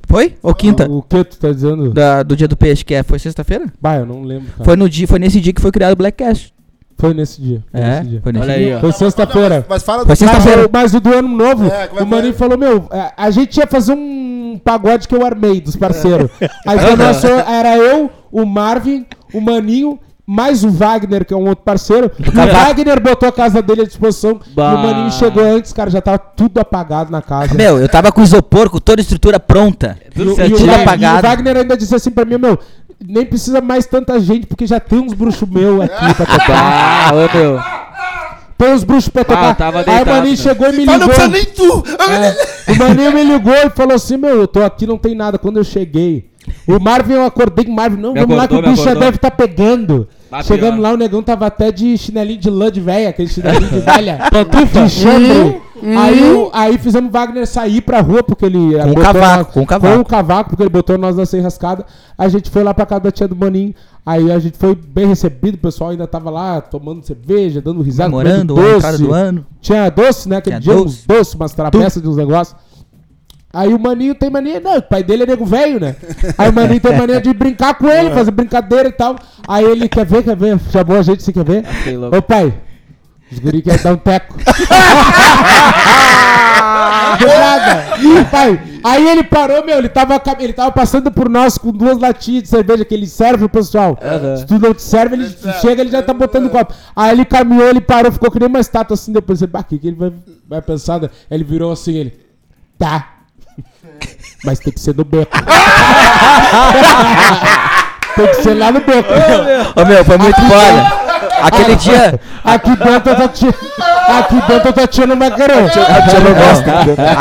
Foi? Ou quinta? O que tu tá dizendo? Da- do dia do peixe, que é, foi sexta-feira? Bah, eu não lembro, cara. Foi, no dia, foi nesse dia que foi criado o Blackcast. Foi nesse dia. Foi É, nesse dia. foi nesse Olha dia. aí, ó. Foi sexta-feira. Mas fala Foi do sexta- Mas, Sexta-feira. o- mas o do ano novo, É, é o Maninho foi? falou, meu, é, a gente ia fazer um pagode que eu armei dos parceiros. Aí foi nosso, era eu, o Marvin, o Maninho, mais o Wagner, que é um outro parceiro. O Wagner botou a casa dele à disposição e Bah. o Maninho chegou antes, cara, já tava tudo apagado na casa. Meu, eu tava com isopor, com toda a estrutura pronta. E o, Tudo e o certinho. Tudo Va- e o apagado. Wagner ainda disse assim pra mim, meu, nem precisa mais tanta gente, porque já tem uns bruxos meus aqui pra tocar. Ah, ô meu. Tem uns bruxos pra tocar. tava Aí o Maninho né? chegou e me Fala, não ligou. precisa nem tu! É, o Maninho me ligou e falou assim: Meu, eu tô aqui, não tem nada. Quando eu cheguei, o Marvin, eu acordei com o Marvin. Não, Me vamos lá que acordou, o me bicho já acordou. deve estar pegando. Pior. lá, o negão tava até de chinelinho de lã de véia, aquele chinelinho de velha. de chambre. Aí, o- aí fizemos o Wagner sair pra rua, porque ele. Com o botou cavaco, nós- com o cavaco. Com o cavaco, porque ele botou nós na sem rascada. A gente foi lá pra casa da tia do Maninho. Aí a gente foi bem recebido, o pessoal ainda tava lá tomando cerveja, dando risada, Comemorando comendo a entrada do ano. tinha doce, né? Aquele Tinha dia, doce. uns doces, umas travessas de uns negócios. Aí o maninho tem mania, não, o pai dele é nego velho, né? Aí o maninho tem mania de brincar com ele, fazer brincadeira e tal. Aí ele quer ver, quer ver, chamou a gente, você quer ver? Louco. Ô pai, os guri querem dar um teco. Do nada. Pai, aí ele parou, meu, ele tava, ele tava passando por nós com duas latinhas de cerveja que ele serve o pessoal. Se tu não te serve, ele chega, ele já tá botando o copo. Aí ele caminhou, ele parou, ficou que nem uma estátua assim, depois ele, bah, o que, que ele vai, vai pensar? né? Ele virou assim, ele, tá. Mas tem que ser no beco. tem que ser lá no beco. Ô meu, foi muito foda. Aquele dia. Aqui dentro eu tô tirando. Aqui dentro eu tô tirando macarrão. A tia não gosta.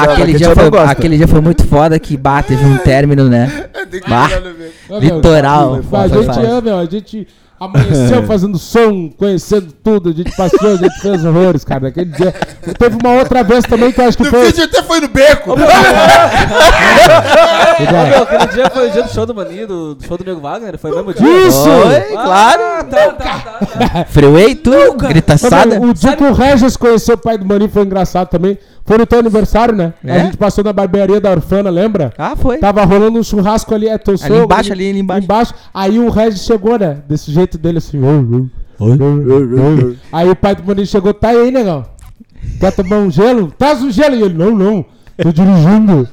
Aquele dia, foi, aquele dia foi muito foda que bah, teve um término, né? Tem que Bah. Litoral. A gente ama, meu, a gente amanheceu fazendo som, conhecendo tudo, a gente passou, a gente fez horrores, cara. Naquele dia. E teve uma outra vez também que eu acho que No foi. vídeo até foi no beco! Ô, meu, aquele dia foi o dia do show do Maninho, do, do show do Nego Wagner, foi o mesmo dia? Isso! Oi, claro. Ah, tá, tá, tá, tá. Freeway, tu, Ô, gritaçada. meu, o dia que o Regis conheceu o pai do Maninho foi engraçado também. Foi no teu aniversário, né? É? A gente passou na barbearia da Orfana, lembra? Ah, foi. Tava rolando um churrasco ali, é teu Ali sogro, embaixo, ali, ali embaixo. Aí o Regis chegou, né? Desse jeito dele assim. Aí o pai do Maninho chegou, tá aí, negão. Quer tomar um gelo? Traz um gelo. E ele, não, não. Tô dirigindo.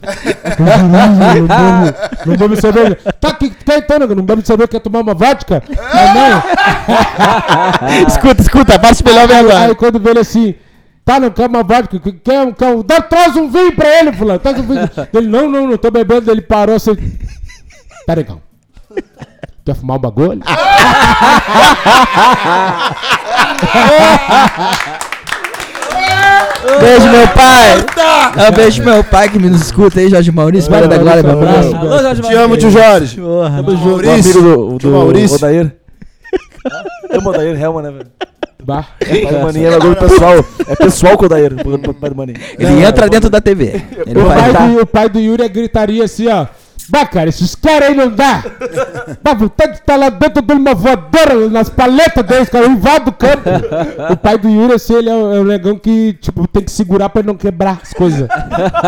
Tô dirigindo, não não bebo cerveja. Tá, que quer então? Não bebe cerveja, quer tomar uma vodka? Ah, não. escuta, escuta, passa melhor Aí, agora. aí quando vê ele assim, tá, quer uma vodka, que- quer um, quer um, dá, traz um vinho pra ele, fulano, traz um vinho. Ele, não, não, não tô bebendo, ele parou assim, tá legal. Quer fumar um bagulho? Beijo, meu pai. É um beijo, meu pai que me nos escuta aí, Jorge Maurício. Vale da glória, meu abraço. Alô, Jorge Te amo, tio Jorge. Tamo junto. O amigo do, Tio do Maurício. Odair. Amo o Odair Helman, né, velho? Bah. Pai do Maninho é bagulho pessoal. É pessoal com o Odair, o pai do Maninho. Ele entra dentro da TV. Ele O vai pai, tá. do, o pai do Yuri é gritaria assim, ó. Bah, cara, esses caras aí não dá. Bah, vontade de estar lá dentro de uma voadora nas paletas deles, cara, invado o campo. O pai do Yuri, assim, ele é um, é um negão que, tipo, tem que segurar pra ele não quebrar as coisas.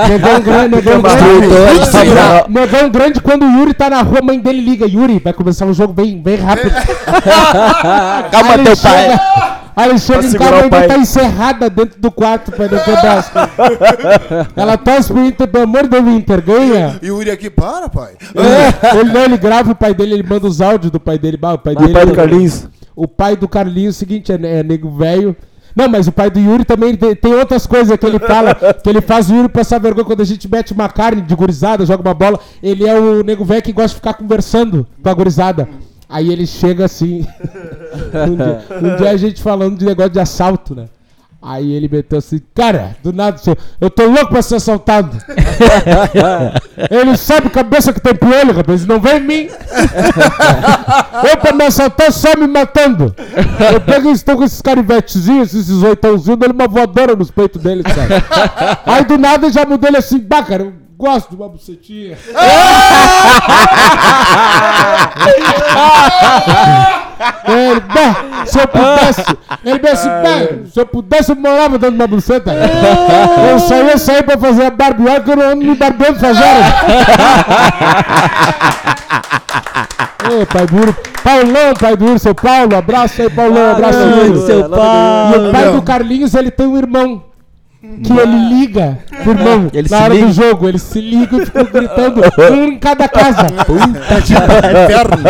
Negão grande, negão grande. Negão grande, quando o Yuri tá na rua, a mãe dele liga. Yuri, vai começar um jogo bem, bem rápido. Calma, Aí teu pai. chega- Aí ele chega em casa o ainda tá encerrada dentro do quarto pra não quebrar coisas. Ela torce pro Inter, pelo amor do Inter, ganha. E o Uri aqui, para, pai. É, ele, não, ele grava o pai dele, ele manda os áudios do pai dele. O pai O dele. pai do Carlinhos. O pai do Carlinhos, é o seguinte, é, é nego velho. Não, mas o pai do Yuri também tem, tem outras coisas que ele fala, que ele faz o Yuri passar vergonha quando a gente mete uma carne de gurizada, joga uma bola. Ele é o nego velho que gosta de ficar conversando com a gurizada. Aí ele chega assim. um, dia, um dia a gente falando de negócio de assalto, né? Aí ele meteu assim, cara, do nada, eu tô louco pra ser assaltado. ele sabe cabeça que tem piolho, rapaz, não vem em mim. eu pra me assaltar só me matando. Eu pego e estou com esses carivetezinhos, esses oitãozinhos, dando uma voadora nos peitos dele, sabe? Aí do nada eu já mudei ele assim, bah, cara, eu gosto de uma bucetinha. Ele, bah, se eu pudesse, ele disse bah, se eu pudesse eu morava dentro de uma buceta. Eu só ia sair pra fazer a barbear que eu não ando me barbeando faz horas. Ô, pai duro. Paulão, pai duro, seu Paulo. Abraço aí, Paulão. Abraço Ai, duro. seu Paulo. E o pai do Carlinhos, ele tem um irmão. Que ele liga pro irmão Ele na hora liga? do jogo. Ele se liga e fica gritando, um em cada casa.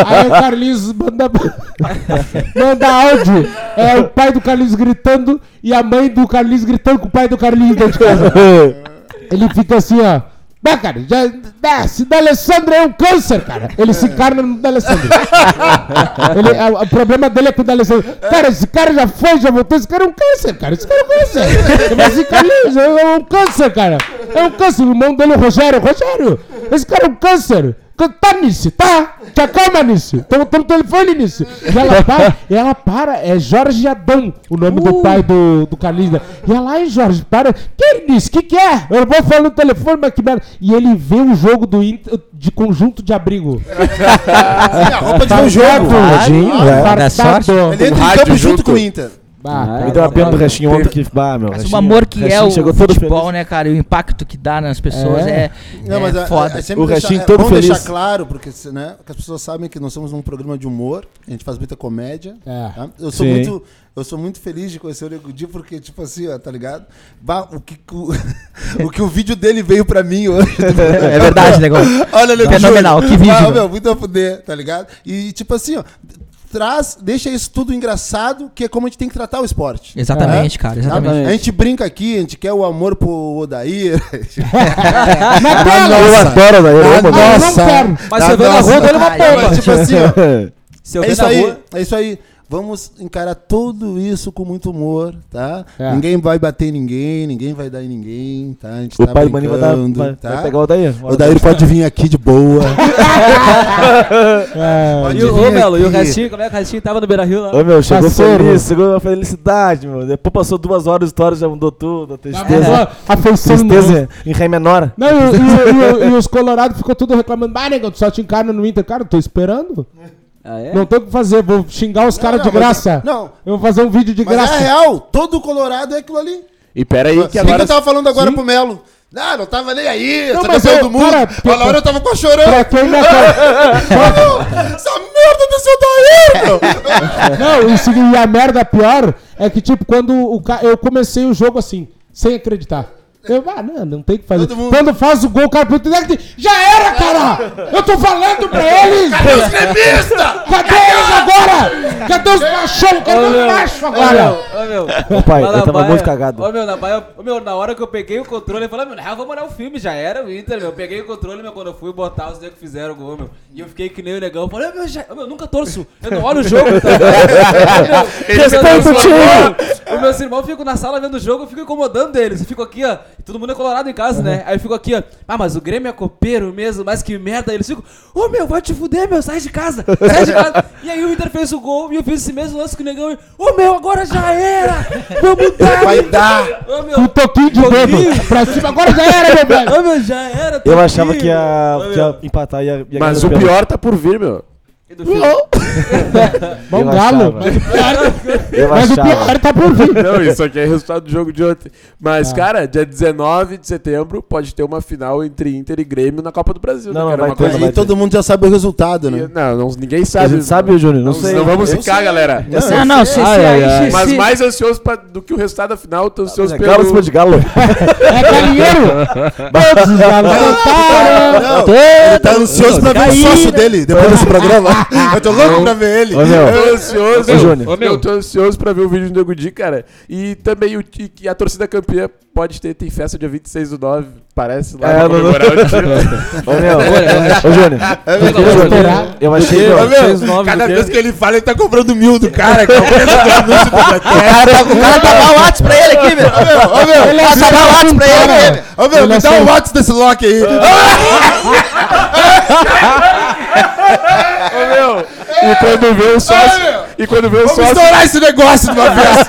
Aí o Carlinhos manda, manda áudio. É o pai do Carlinhos gritando e a mãe do Carlinhos gritando com o pai do Carlinhos dentro de casa. Ele fica assim, ó. Bah, cara, já, bah, esse D'Alessandro é um câncer, cara. Ele se encarna no D'Alessandro. Ele, a- o problema dele é com o D'Alessandro. Cara, esse cara já foi, já voltou. Esse cara é um câncer, cara. Esse cara é um câncer. Ele assim, Carlinhos, é um câncer, cara. É um câncer. O irmão dele, o Rogério. Rogério, esse cara é um câncer. Tá nisso, tá? Te acalma nisso. Tamo no telefone nisso. E ela para, e ela para, é Jorge Adão, o nome do pai do, do né? E ela, ai Jorge, para. Que é nisso? Que que é? Eu vou falar no telefone, mas que merda. E ele vê o jogo do Inter de conjunto de abrigo. Sim, a roupa de ver o jogo. Tadinho, é. Dá sorte. Ele entra em campo junto. com o Inter. Bah, Me deu uma pena do restinho ontem que. Bah, meu. Mas o amor que é o chegou todo futebol, feliz. né, cara? E o impacto que dá nas pessoas É. é, Não, é mas é, foda. é sempre O restinho é todo bom feliz. deixar claro, porque né, que as pessoas sabem que nós somos um programa de humor, a gente faz muita comédia. É. tá? Eu sou Sim. muito. Eu sou muito feliz de conhecer o Nego Di, porque, tipo assim, ó, tá ligado? Bah, o, que, o, o que o vídeo dele veio pra mim hoje. É verdade, negócio. Olha, Nego Fenomenal, que vídeo, Ah, meu. meu, muito a fuder, tá ligado? E, tipo assim, ó, traz, deixa isso tudo engraçado, que é como a gente tem que tratar o esporte. Exatamente, cara, Tá? exatamente. A gente brinca aqui, a gente quer o amor pro Odair. Na tela! Eu adoro, né? Eu amo, não quero. Mas você vê na rua dele é uma pomba. Mas, tipo assim, ó, Se eu é ver isso na aí, rua. é isso aí. Vamos encarar tudo isso com muito humor, tá? É. Ninguém vai bater em ninguém, ninguém vai dar em ninguém, tá? A gente O tá pai do Maninho vai, dar, brincando, vai, tá? vai pegar o Daí. O Daír pode vir aqui de boa. É, E o, ô, Melo, e o restinho, como é que o restinho tava no Beira Rio lá? Ô, meu, chegou Parceiro. feliz, chegou a felicidade, meu. Depois passou duas horas, a história já mudou tudo, a tristeza. A feição Tristeza em ré menor. Não, e, o- e e e os colorados ficam tudo reclamando. Ah, negão, tu só te encarna no Inter. Cara, eu tô esperando. Ah, é? Não tem o que fazer. Vou xingar os caras Não, de não, mas- graça. Não, Eu vou fazer um vídeo de mas graça. é real. Todo Colorado é aquilo ali. E pera aí Que que agora agora... eu tava falando agora Sim. pro Melo. Ah, não tava nem aí, Não, mas eu- do mundo. cara, Olha, eu tava quase chorando. Pra quem não quer- Essa merda desse daí, meu. Não, e, se- e a merda pior é que, tipo, quando o ca... eu comecei o jogo assim, sem acreditar. Eu, ah, não, não tem o que fazer. Todo mundo- Quando faz o gol, o cara pergunta, já era, cara! Eu tô falando pra eles! Cadê os gremistas? Cadê eles agora? Cadê os machão? Cadê os machos agora? Ô, meu. Ô, pai, Lá na eu tava muito cagado. Ô, meu, na Baia, ô, meu, na hora que eu peguei o controle, eu falei, meu, na real, vamos olhar o filme, já era o Inter, meu. Eu peguei o controle, meu, quando eu fui botar os negros que fizeram o gol, meu. E eu fiquei que nem o negão. Eu falei, meu, já, meu, nunca torço. Eu não olho o jogo, tá meu, Respeita o time. Os meus irmãos ficam na sala vendo o jogo, eu fico incomodando eles. Eu fico aqui, ó. E todo mundo é colorado em casa, né? Aí eu fico aqui, ó. Ah, mas o Grêmio é copeiro mesmo, mas que merda. Aí Eles ficam, ô meu, vai te fuder, meu, sai de casa, sai de casa. e aí o Inter fez o gol e eu fiz esse mesmo lance com o negão. e, Ô meu, agora já era! Vamos dar! Vai dar. Ô meu, Um toquinho de dedo pra cima. Agora já era, meu velho. ô meu, já era! Eu achava que ia, que ia empatar e ia, ia Mas o pior tá por vir, meu. E do? Bom Eu galo. achava. Mas o pior, Eu mas o achava. pior tá por vir. Não, isso aqui é resultado do jogo de ontem. Mas, Ah. cara, dia 19 de setembro pode ter uma final entre Inter e Grêmio na Copa do Brasil. Não, né, não, cara? vai Uma ter, coisa não Aí vai todo mundo já sabe o resultado, né? Não, não, ninguém A sabe. gente sabe, Júnior? Não Não, sei. não vamos Eu ficar, sei. galera. Não, não, se, se, Ai, ai, aí, ai. se- Mas se- mais ansioso pra- do que o resultado da final, tô ansioso É pelo... galo em cima de galo. É galinheiro. Todos os galos cantaram. Não, ele tá ansioso pra ver o Caíram. sócio dele depois desse programa. Eu tô louco pra ver ele. Ô, meu. Eu tô ansioso. Ô, Júnior. Eu tô ansioso pra ver o vídeo do Nego Di, cara. E também o, e, a torcida campeã pode ter, tem festa dia 26 do 9, parece, lá É, pra não. Ô, meu. Ô, Júnior. Ô, Júnior. Eu achei, Ô, meu. meu, cada vez que ele fala, ele tá comprando mil do cara, que é o cara tá, o cara tá mal WhatsApp pra ele aqui, meu. Ô, meu, Ele é Passa mal WhatsApp pra ele, meu. Ô, meu, me é dá o WhatsApp desse Loki aí. E quando vê o sócio... E quando vê o Vamos sócio... estourar esse negócio de uma vez.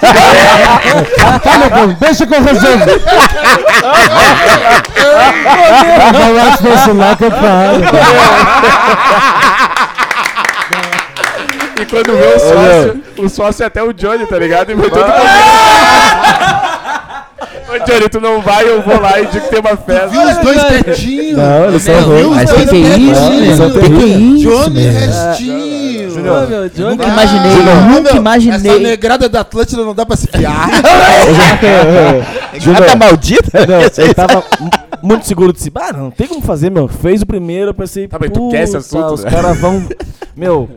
Tá, negão, deixa que eu resolvo. Não acho desse lá que eu falo. E quando vê o sócio, o sócio é até o Johnny, tá ligado? E vai todo mundo... Ô, Johnny, tu não vai, eu vou lá e digo que tem uma festa. Viu os dois tetinhos? Não, eles são ruins. mas que que é isso? Que que é isso, Johnny? Restinho. Meu, Johnny. Nunca Ah, imaginei, meu, nunca Essa imaginei. negrada da Atlântida não dá pra se fiar. Júnior. tá maldita? Não, ele tava mu- muito seguro de si. Ah, não tem como fazer, meu. Fez o primeiro, eu pensei. Tá, mas tu quer esse "Puta, assunto, Os né?" caras vão. Meu,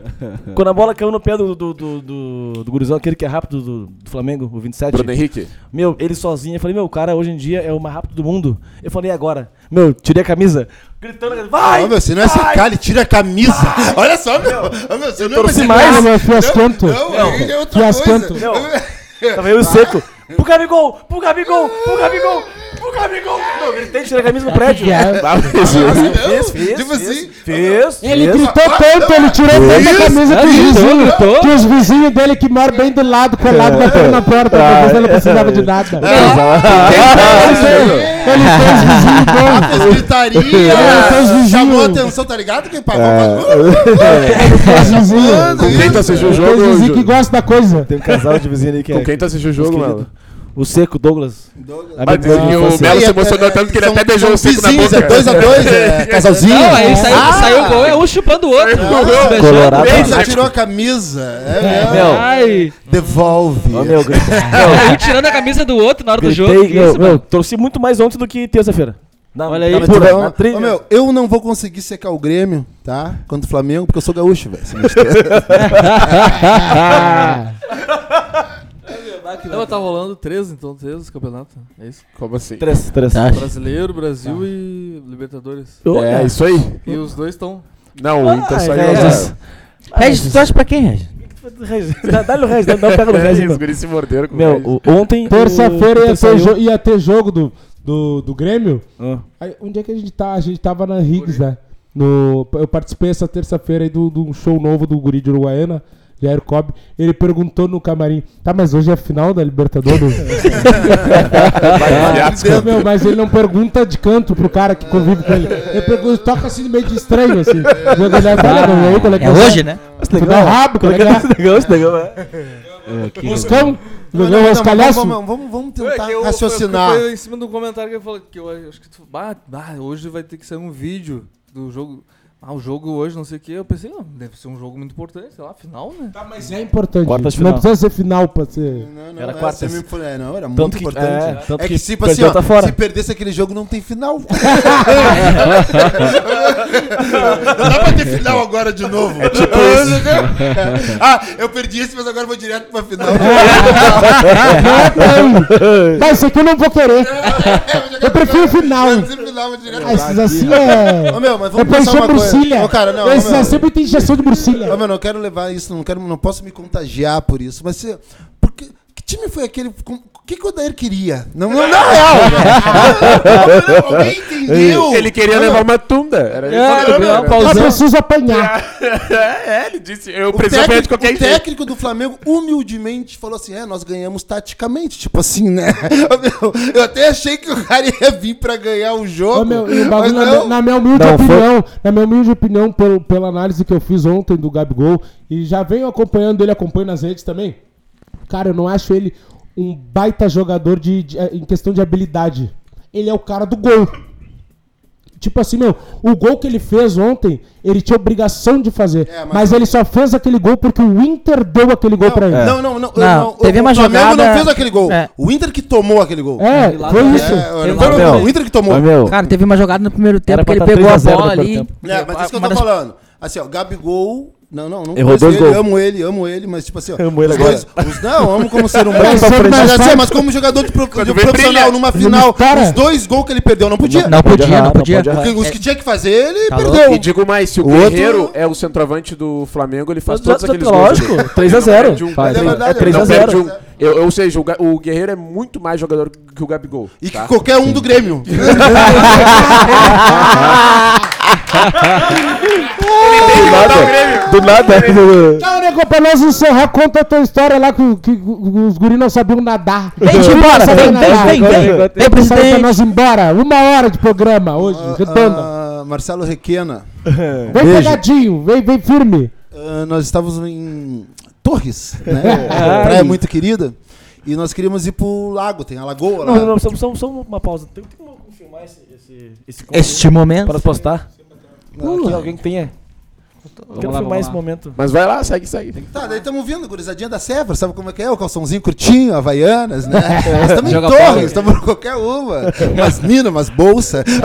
quando a bola caiu no pé do, do, do, do, do gurizão, aquele que é rápido do, do Flamengo, o 27. Bruno Henrique. Meu, ele sozinho, eu falei, meu, o cara hoje em dia é o mais rápido do mundo. Eu falei, e agora? Meu, tirei a camisa, gritando, vai! Ô, meu, se não é secar, ele tira a camisa. Olha só, meu. Ô, meu, se não é secar- mais, Não, meu, fiasquento. Não, não, é outra coisa. Meu, Tava eu seco. Pro Gabigol! Pro Gabigol! Pro Gabigol! Pro Gabigol! Meu, gritei, tirei a camisa no prédio. Ah, Fez, fez, Tipo fez, assim. fez, Ele fez. gritou tanto, ele tirou tanto a camisa que os vizinhos, que os vizinhos dele que moram bem do lado, colado, batendo na porta, talvez ele não precisava de nada. Ele fez- Ele fez vizinho bom. Fez gritaria, fez vizinho. chamou a atenção, tá ligado? Quem pagou? Ele fez vizinho. Com quem tu assistiu o Ele jogo, fez vizinho que gosta da coisa. Tem um casal de vizinho ali que Com é. quem tu assistiu o jogo, mano? O Seco, Douglas. Mas meu de o infância. Melo se emocionou tanto que ele até beijou o seco na boca. É dois a dois, é casalzinho. Não, aí saiu, Ah, saiu o gol, é um chupando o outro. Colorado. Beijando. Colorado. Ele já tirou a camisa. É, Meu, Ai, Devolve. ó, meu, um tirando a camisa do outro na hora do jogo. meu, isso, meu, torci muito mais ontem do que terça-feira. Na- Olha aí, Mas trilha. meu, eu não vou conseguir secar o Grêmio, tá? Contra o Flamengo, porque eu sou gaúcho, velho. Mexer. Não, tá rolando três, então, três os campeonatos. É isso? Como assim? Três, três. Tá. Brasileiro, Brasil e Libertadores. É, isso aí. E os dois estão. Não, o Inter só Regis. Tu torce pra quem, Regis? Regis, dá- Dá-lhe o Regis, dá- pega no Regis. Os meu. guris se morderam com o Meu, Regis. o- ontem. Terça-feira ia, ter saiu- ia ter jogo do, do, do Grêmio. Ah. Aí, onde é que a gente tá? A gente tava na Riggs, né? No, eu participei essa terça-feira aí do, do show novo do Guri de Uruguaiana, Jair Cobb. Ele perguntou no camarim: tá, mas hoje é a final da Libertadores? Meu, mas ele não pergunta de canto pro cara que convive com ele. Ele pergunta, toca assim meio de estranho, assim. Eu olhar, "Olha, meu, e aí, qual é É hoje, né? Tu dá o rabo, é é? É. Moscão? Não, não, vamos, vamos, vamos, vamos É tentar eu- raciocinar. Foi em cima de um comentário que eu falei que eu acho que tu. Ah, ah, hoje vai ter que sair um vídeo do jogo. Ah, o jogo hoje, não sei o que. Eu pensei, não, deve ser um jogo muito importante, sei lá, final, né? Tá, mas é importante. Quartas Não final. precisa ser final pra ser. Não, não, Era é, quartas. semi- é, não, era Tanto muito que- importante. é, É, tanto que, que tipo assim, ó, tá fora. se perdesse aquele jogo, não tem final. não dá pra ter final agora de novo. É tipo ah, eu perdi esse, mas agora vou direto pra final. Mas isso aqui eu não vou querer. Eu prefiro final. Vai ser final, vou direto Ah, assim é. Ô, meu, mas É vamos pensar encher uma coisa. Ô, cara, não, ô, Esses meu. sempre tem injeção de bruxilha. Ô, meu, não quero levar isso, não quero, não posso me contagiar por isso, mas se, time foi aquele. O que, que o Odair queria? Não, não, na real. Alguém entendeu? Ele queria Não, levar não. uma tunda. Era isso. É, Só preciso apanhar. É, ele disse, eu O preciso apanhar de técnico, qualquer o jeito. técnico do Flamengo humildemente falou assim: é, nós ganhamos taticamente. Tipo assim, né? Meu, Eu até achei que o cara ia vir pra ganhar o jogo. Ô, meu, e o mas na, não. minha- na minha humilde Não, foi- opinião, na minha humilde opinião, pelo, pela análise que eu fiz ontem do Gabigol, e já venho acompanhando ele, acompanho nas redes também. Cara, eu não acho ele um baita jogador de, de- eh, em questão de habilidade. Ele é o cara do gol. Tipo assim, meu, o gol que ele fez ontem, ele tinha obrigação de fazer. É, mas- mas... ele só fez aquele gol porque o Inter deu aquele gol pra ele. Não, não, não. Não, teve o, uma o Flamengo jogada- não fez aquele gol. É. O Inter que tomou aquele gol. É, foi isso. É, Ele foi lá o- Inter que tomou. Meu, Cara, teve uma jogada no primeiro tempo que ele tá pegou a 3 a 0 bola ali. É, mas isso que eu tô das- falando. Assim, ó, Gabigol. Não, não, não Errou dois ele, gols. amo ele, amo ele, mas tipo assim, ó. Amo ele os agora. Dois, os, não, amo como ser humano. mas, mas, mas, como jogador de, pro, de profissional numa final, Cara, os dois gols que ele perdeu não podia. Não, não podia, não podia. Não podia. Os que tinha que fazer, ele tá perdeu. E digo mais, se o, o Guerreiro outro... é o centroavante do Flamengo, ele faz todos aqueles gols. Lógico, 3x0. É 3x0. Eu- ou seja, o, o Guerreiro é muito mais jogador que o Gabigol. E que tá? qualquer um do Grêmio. Do nada. Do nada. Tchau, nego, pra nós encerrar, conta a tua história lá que, que os guris não sabiam nadar. Vem embora, vem, vem, vem, vem. Vem, Fala pra presidente. nós embora. Uma hora de programa hoje, redonda. Ah, Marcelo Requena. Vem pegadinho, vem, vem firme. Ah, nós estávamos em Torres, né? Praia muito querida. E nós queríamos ir pro lago, tem a lagoa lá. Não, não, só, só, só uma pausa. Tem, tem como filmar esse, esse, esse Este momento. para postar? Aqui, alguém que tenha. Quero lá, filmar esse momento. Mas vai lá, segue, segue. Tá, daí estamos vindo, gurizadinha da Sevra, sabe como é que é? O calçãozinho curtinho, Havaianas, né? Nós estamos em Joga Torres, estamos em qualquer uma. Umas minas, umas bolsas.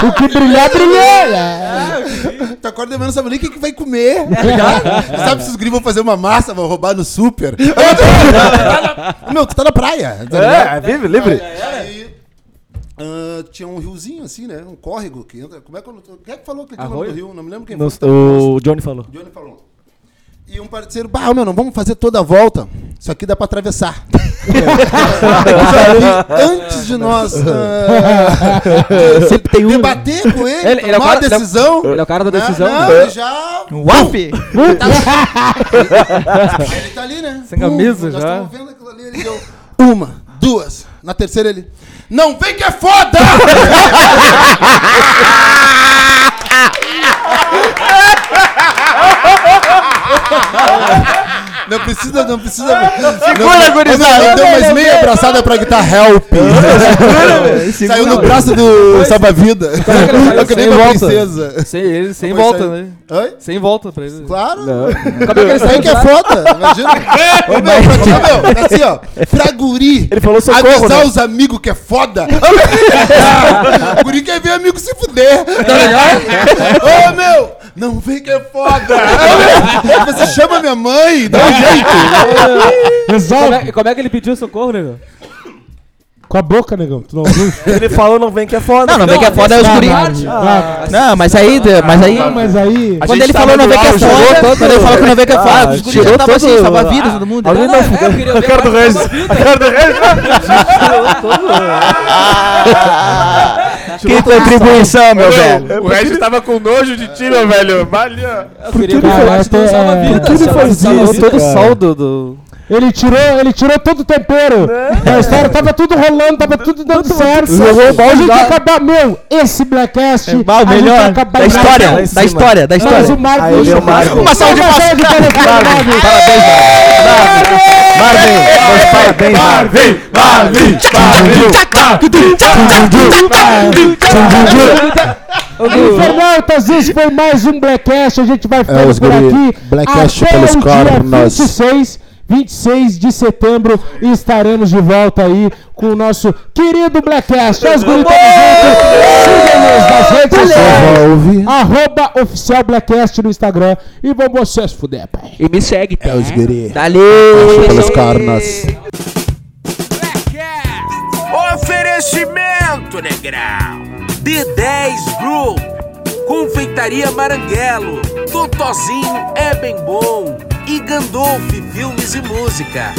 O que brilhar, brilhou. É. Tu acorda de manhã, não sabe nem o que, que vai comer. tá ligado? sabe se os gringos vão fazer uma massa, vão roubar no super. Meu, tu tá na praia. Tá? É, livre, livre. Aí, ah, tinha um riozinho assim, né? Um córrego que entra. Como é que eu, quem é que falou que tinha o nome do rio? Não me lembro quem No- foi. o Johnny falou. O Johnny falou. E um parceiro, bah, meu, não vamos fazer toda a volta. Isso aqui dá pra atravessar. Antes de nós ah, Sempre tem um. debater com ele, Ele- ele é o tomar cara- a decisão. Ele é o cara da decisão. Não, né? ele já. Uaf! Aí ele tá ali, né? Sem camisa nós já. estamos vendo aquilo ali, ele deu uma, duas. Na terceira ele. Não vem que é foda! Não precisa, não precisa. Segura, gurizada! Deu mais meia abraçada pra gritar help. Saiu no braço do salva-vida. Eu que nem uma princesa. Sem ele, sem volta, né? Oi? Sem volta pra ele. Claro. Como é que ele saiu que é de lá? foda, imagina. Ô, meu, pra ti, meu, assim, ó, pra guri, Ele falou socorro, avisar né? os amigos que é foda. guri quer ver amigo se fuder, tá ligado? Ô, meu, não vem que é foda. Você chama minha mãe, dá um jeito. Como Resolve. é, como é que ele pediu socorro, nego? Com a boca, negão. Tu não ouviu? Ele falou, não vem que é foda. Não, não vem que é foda é os guri. vai. Não, mas aí. Mas aí. Não, mas aí. A Quando ele falou não vem que é foda, todo- quando ele falou que não vem que é foda, Ah, os guri tava assim, a vida, todo mundo. Alguém Não, não é, a parte Reis. da vida. Ricardo Reis. Que contribuição, meu velho. O Regis tava com nojo de ti, meu velho. Valha. Eu queria ver Cara, a parte é- do salva-vida. Tudo salva- foi salva- isso, todo o saldo do... Ele tirou, ele tirou todo o tempero. A história tava tudo rolando, tava tudo dando certo. Jogou o a balde gente lá. ia acabar, meu, esse Blackcast. É, a gente ia melhor acabar da história, da história, da Mas história. é o Marco. Uma salva de palmas. Parabéns, Marvin. Meus parabéns, Marvin. Marvin. Infernautas, esse foi mais um Blackcast. A gente vai ficando os por aqui. Blackcast pelos cornos. 26, 26 de setembro e estaremos de volta aí com o nosso querido Blackcast. Os guri, tamo junto. Siga-nos nas redes sociais. Arroba oficial Blackcast no Instagram. E vamos vocês fuder, pai. E me segue, tá? É os guri. Dali. Pelos cornos. Blackcast. Oferecimento, negrão. D10 Group. Confeitaria Maranguelo. Totozinho é bem bom. E Gandolf Filmes e Música.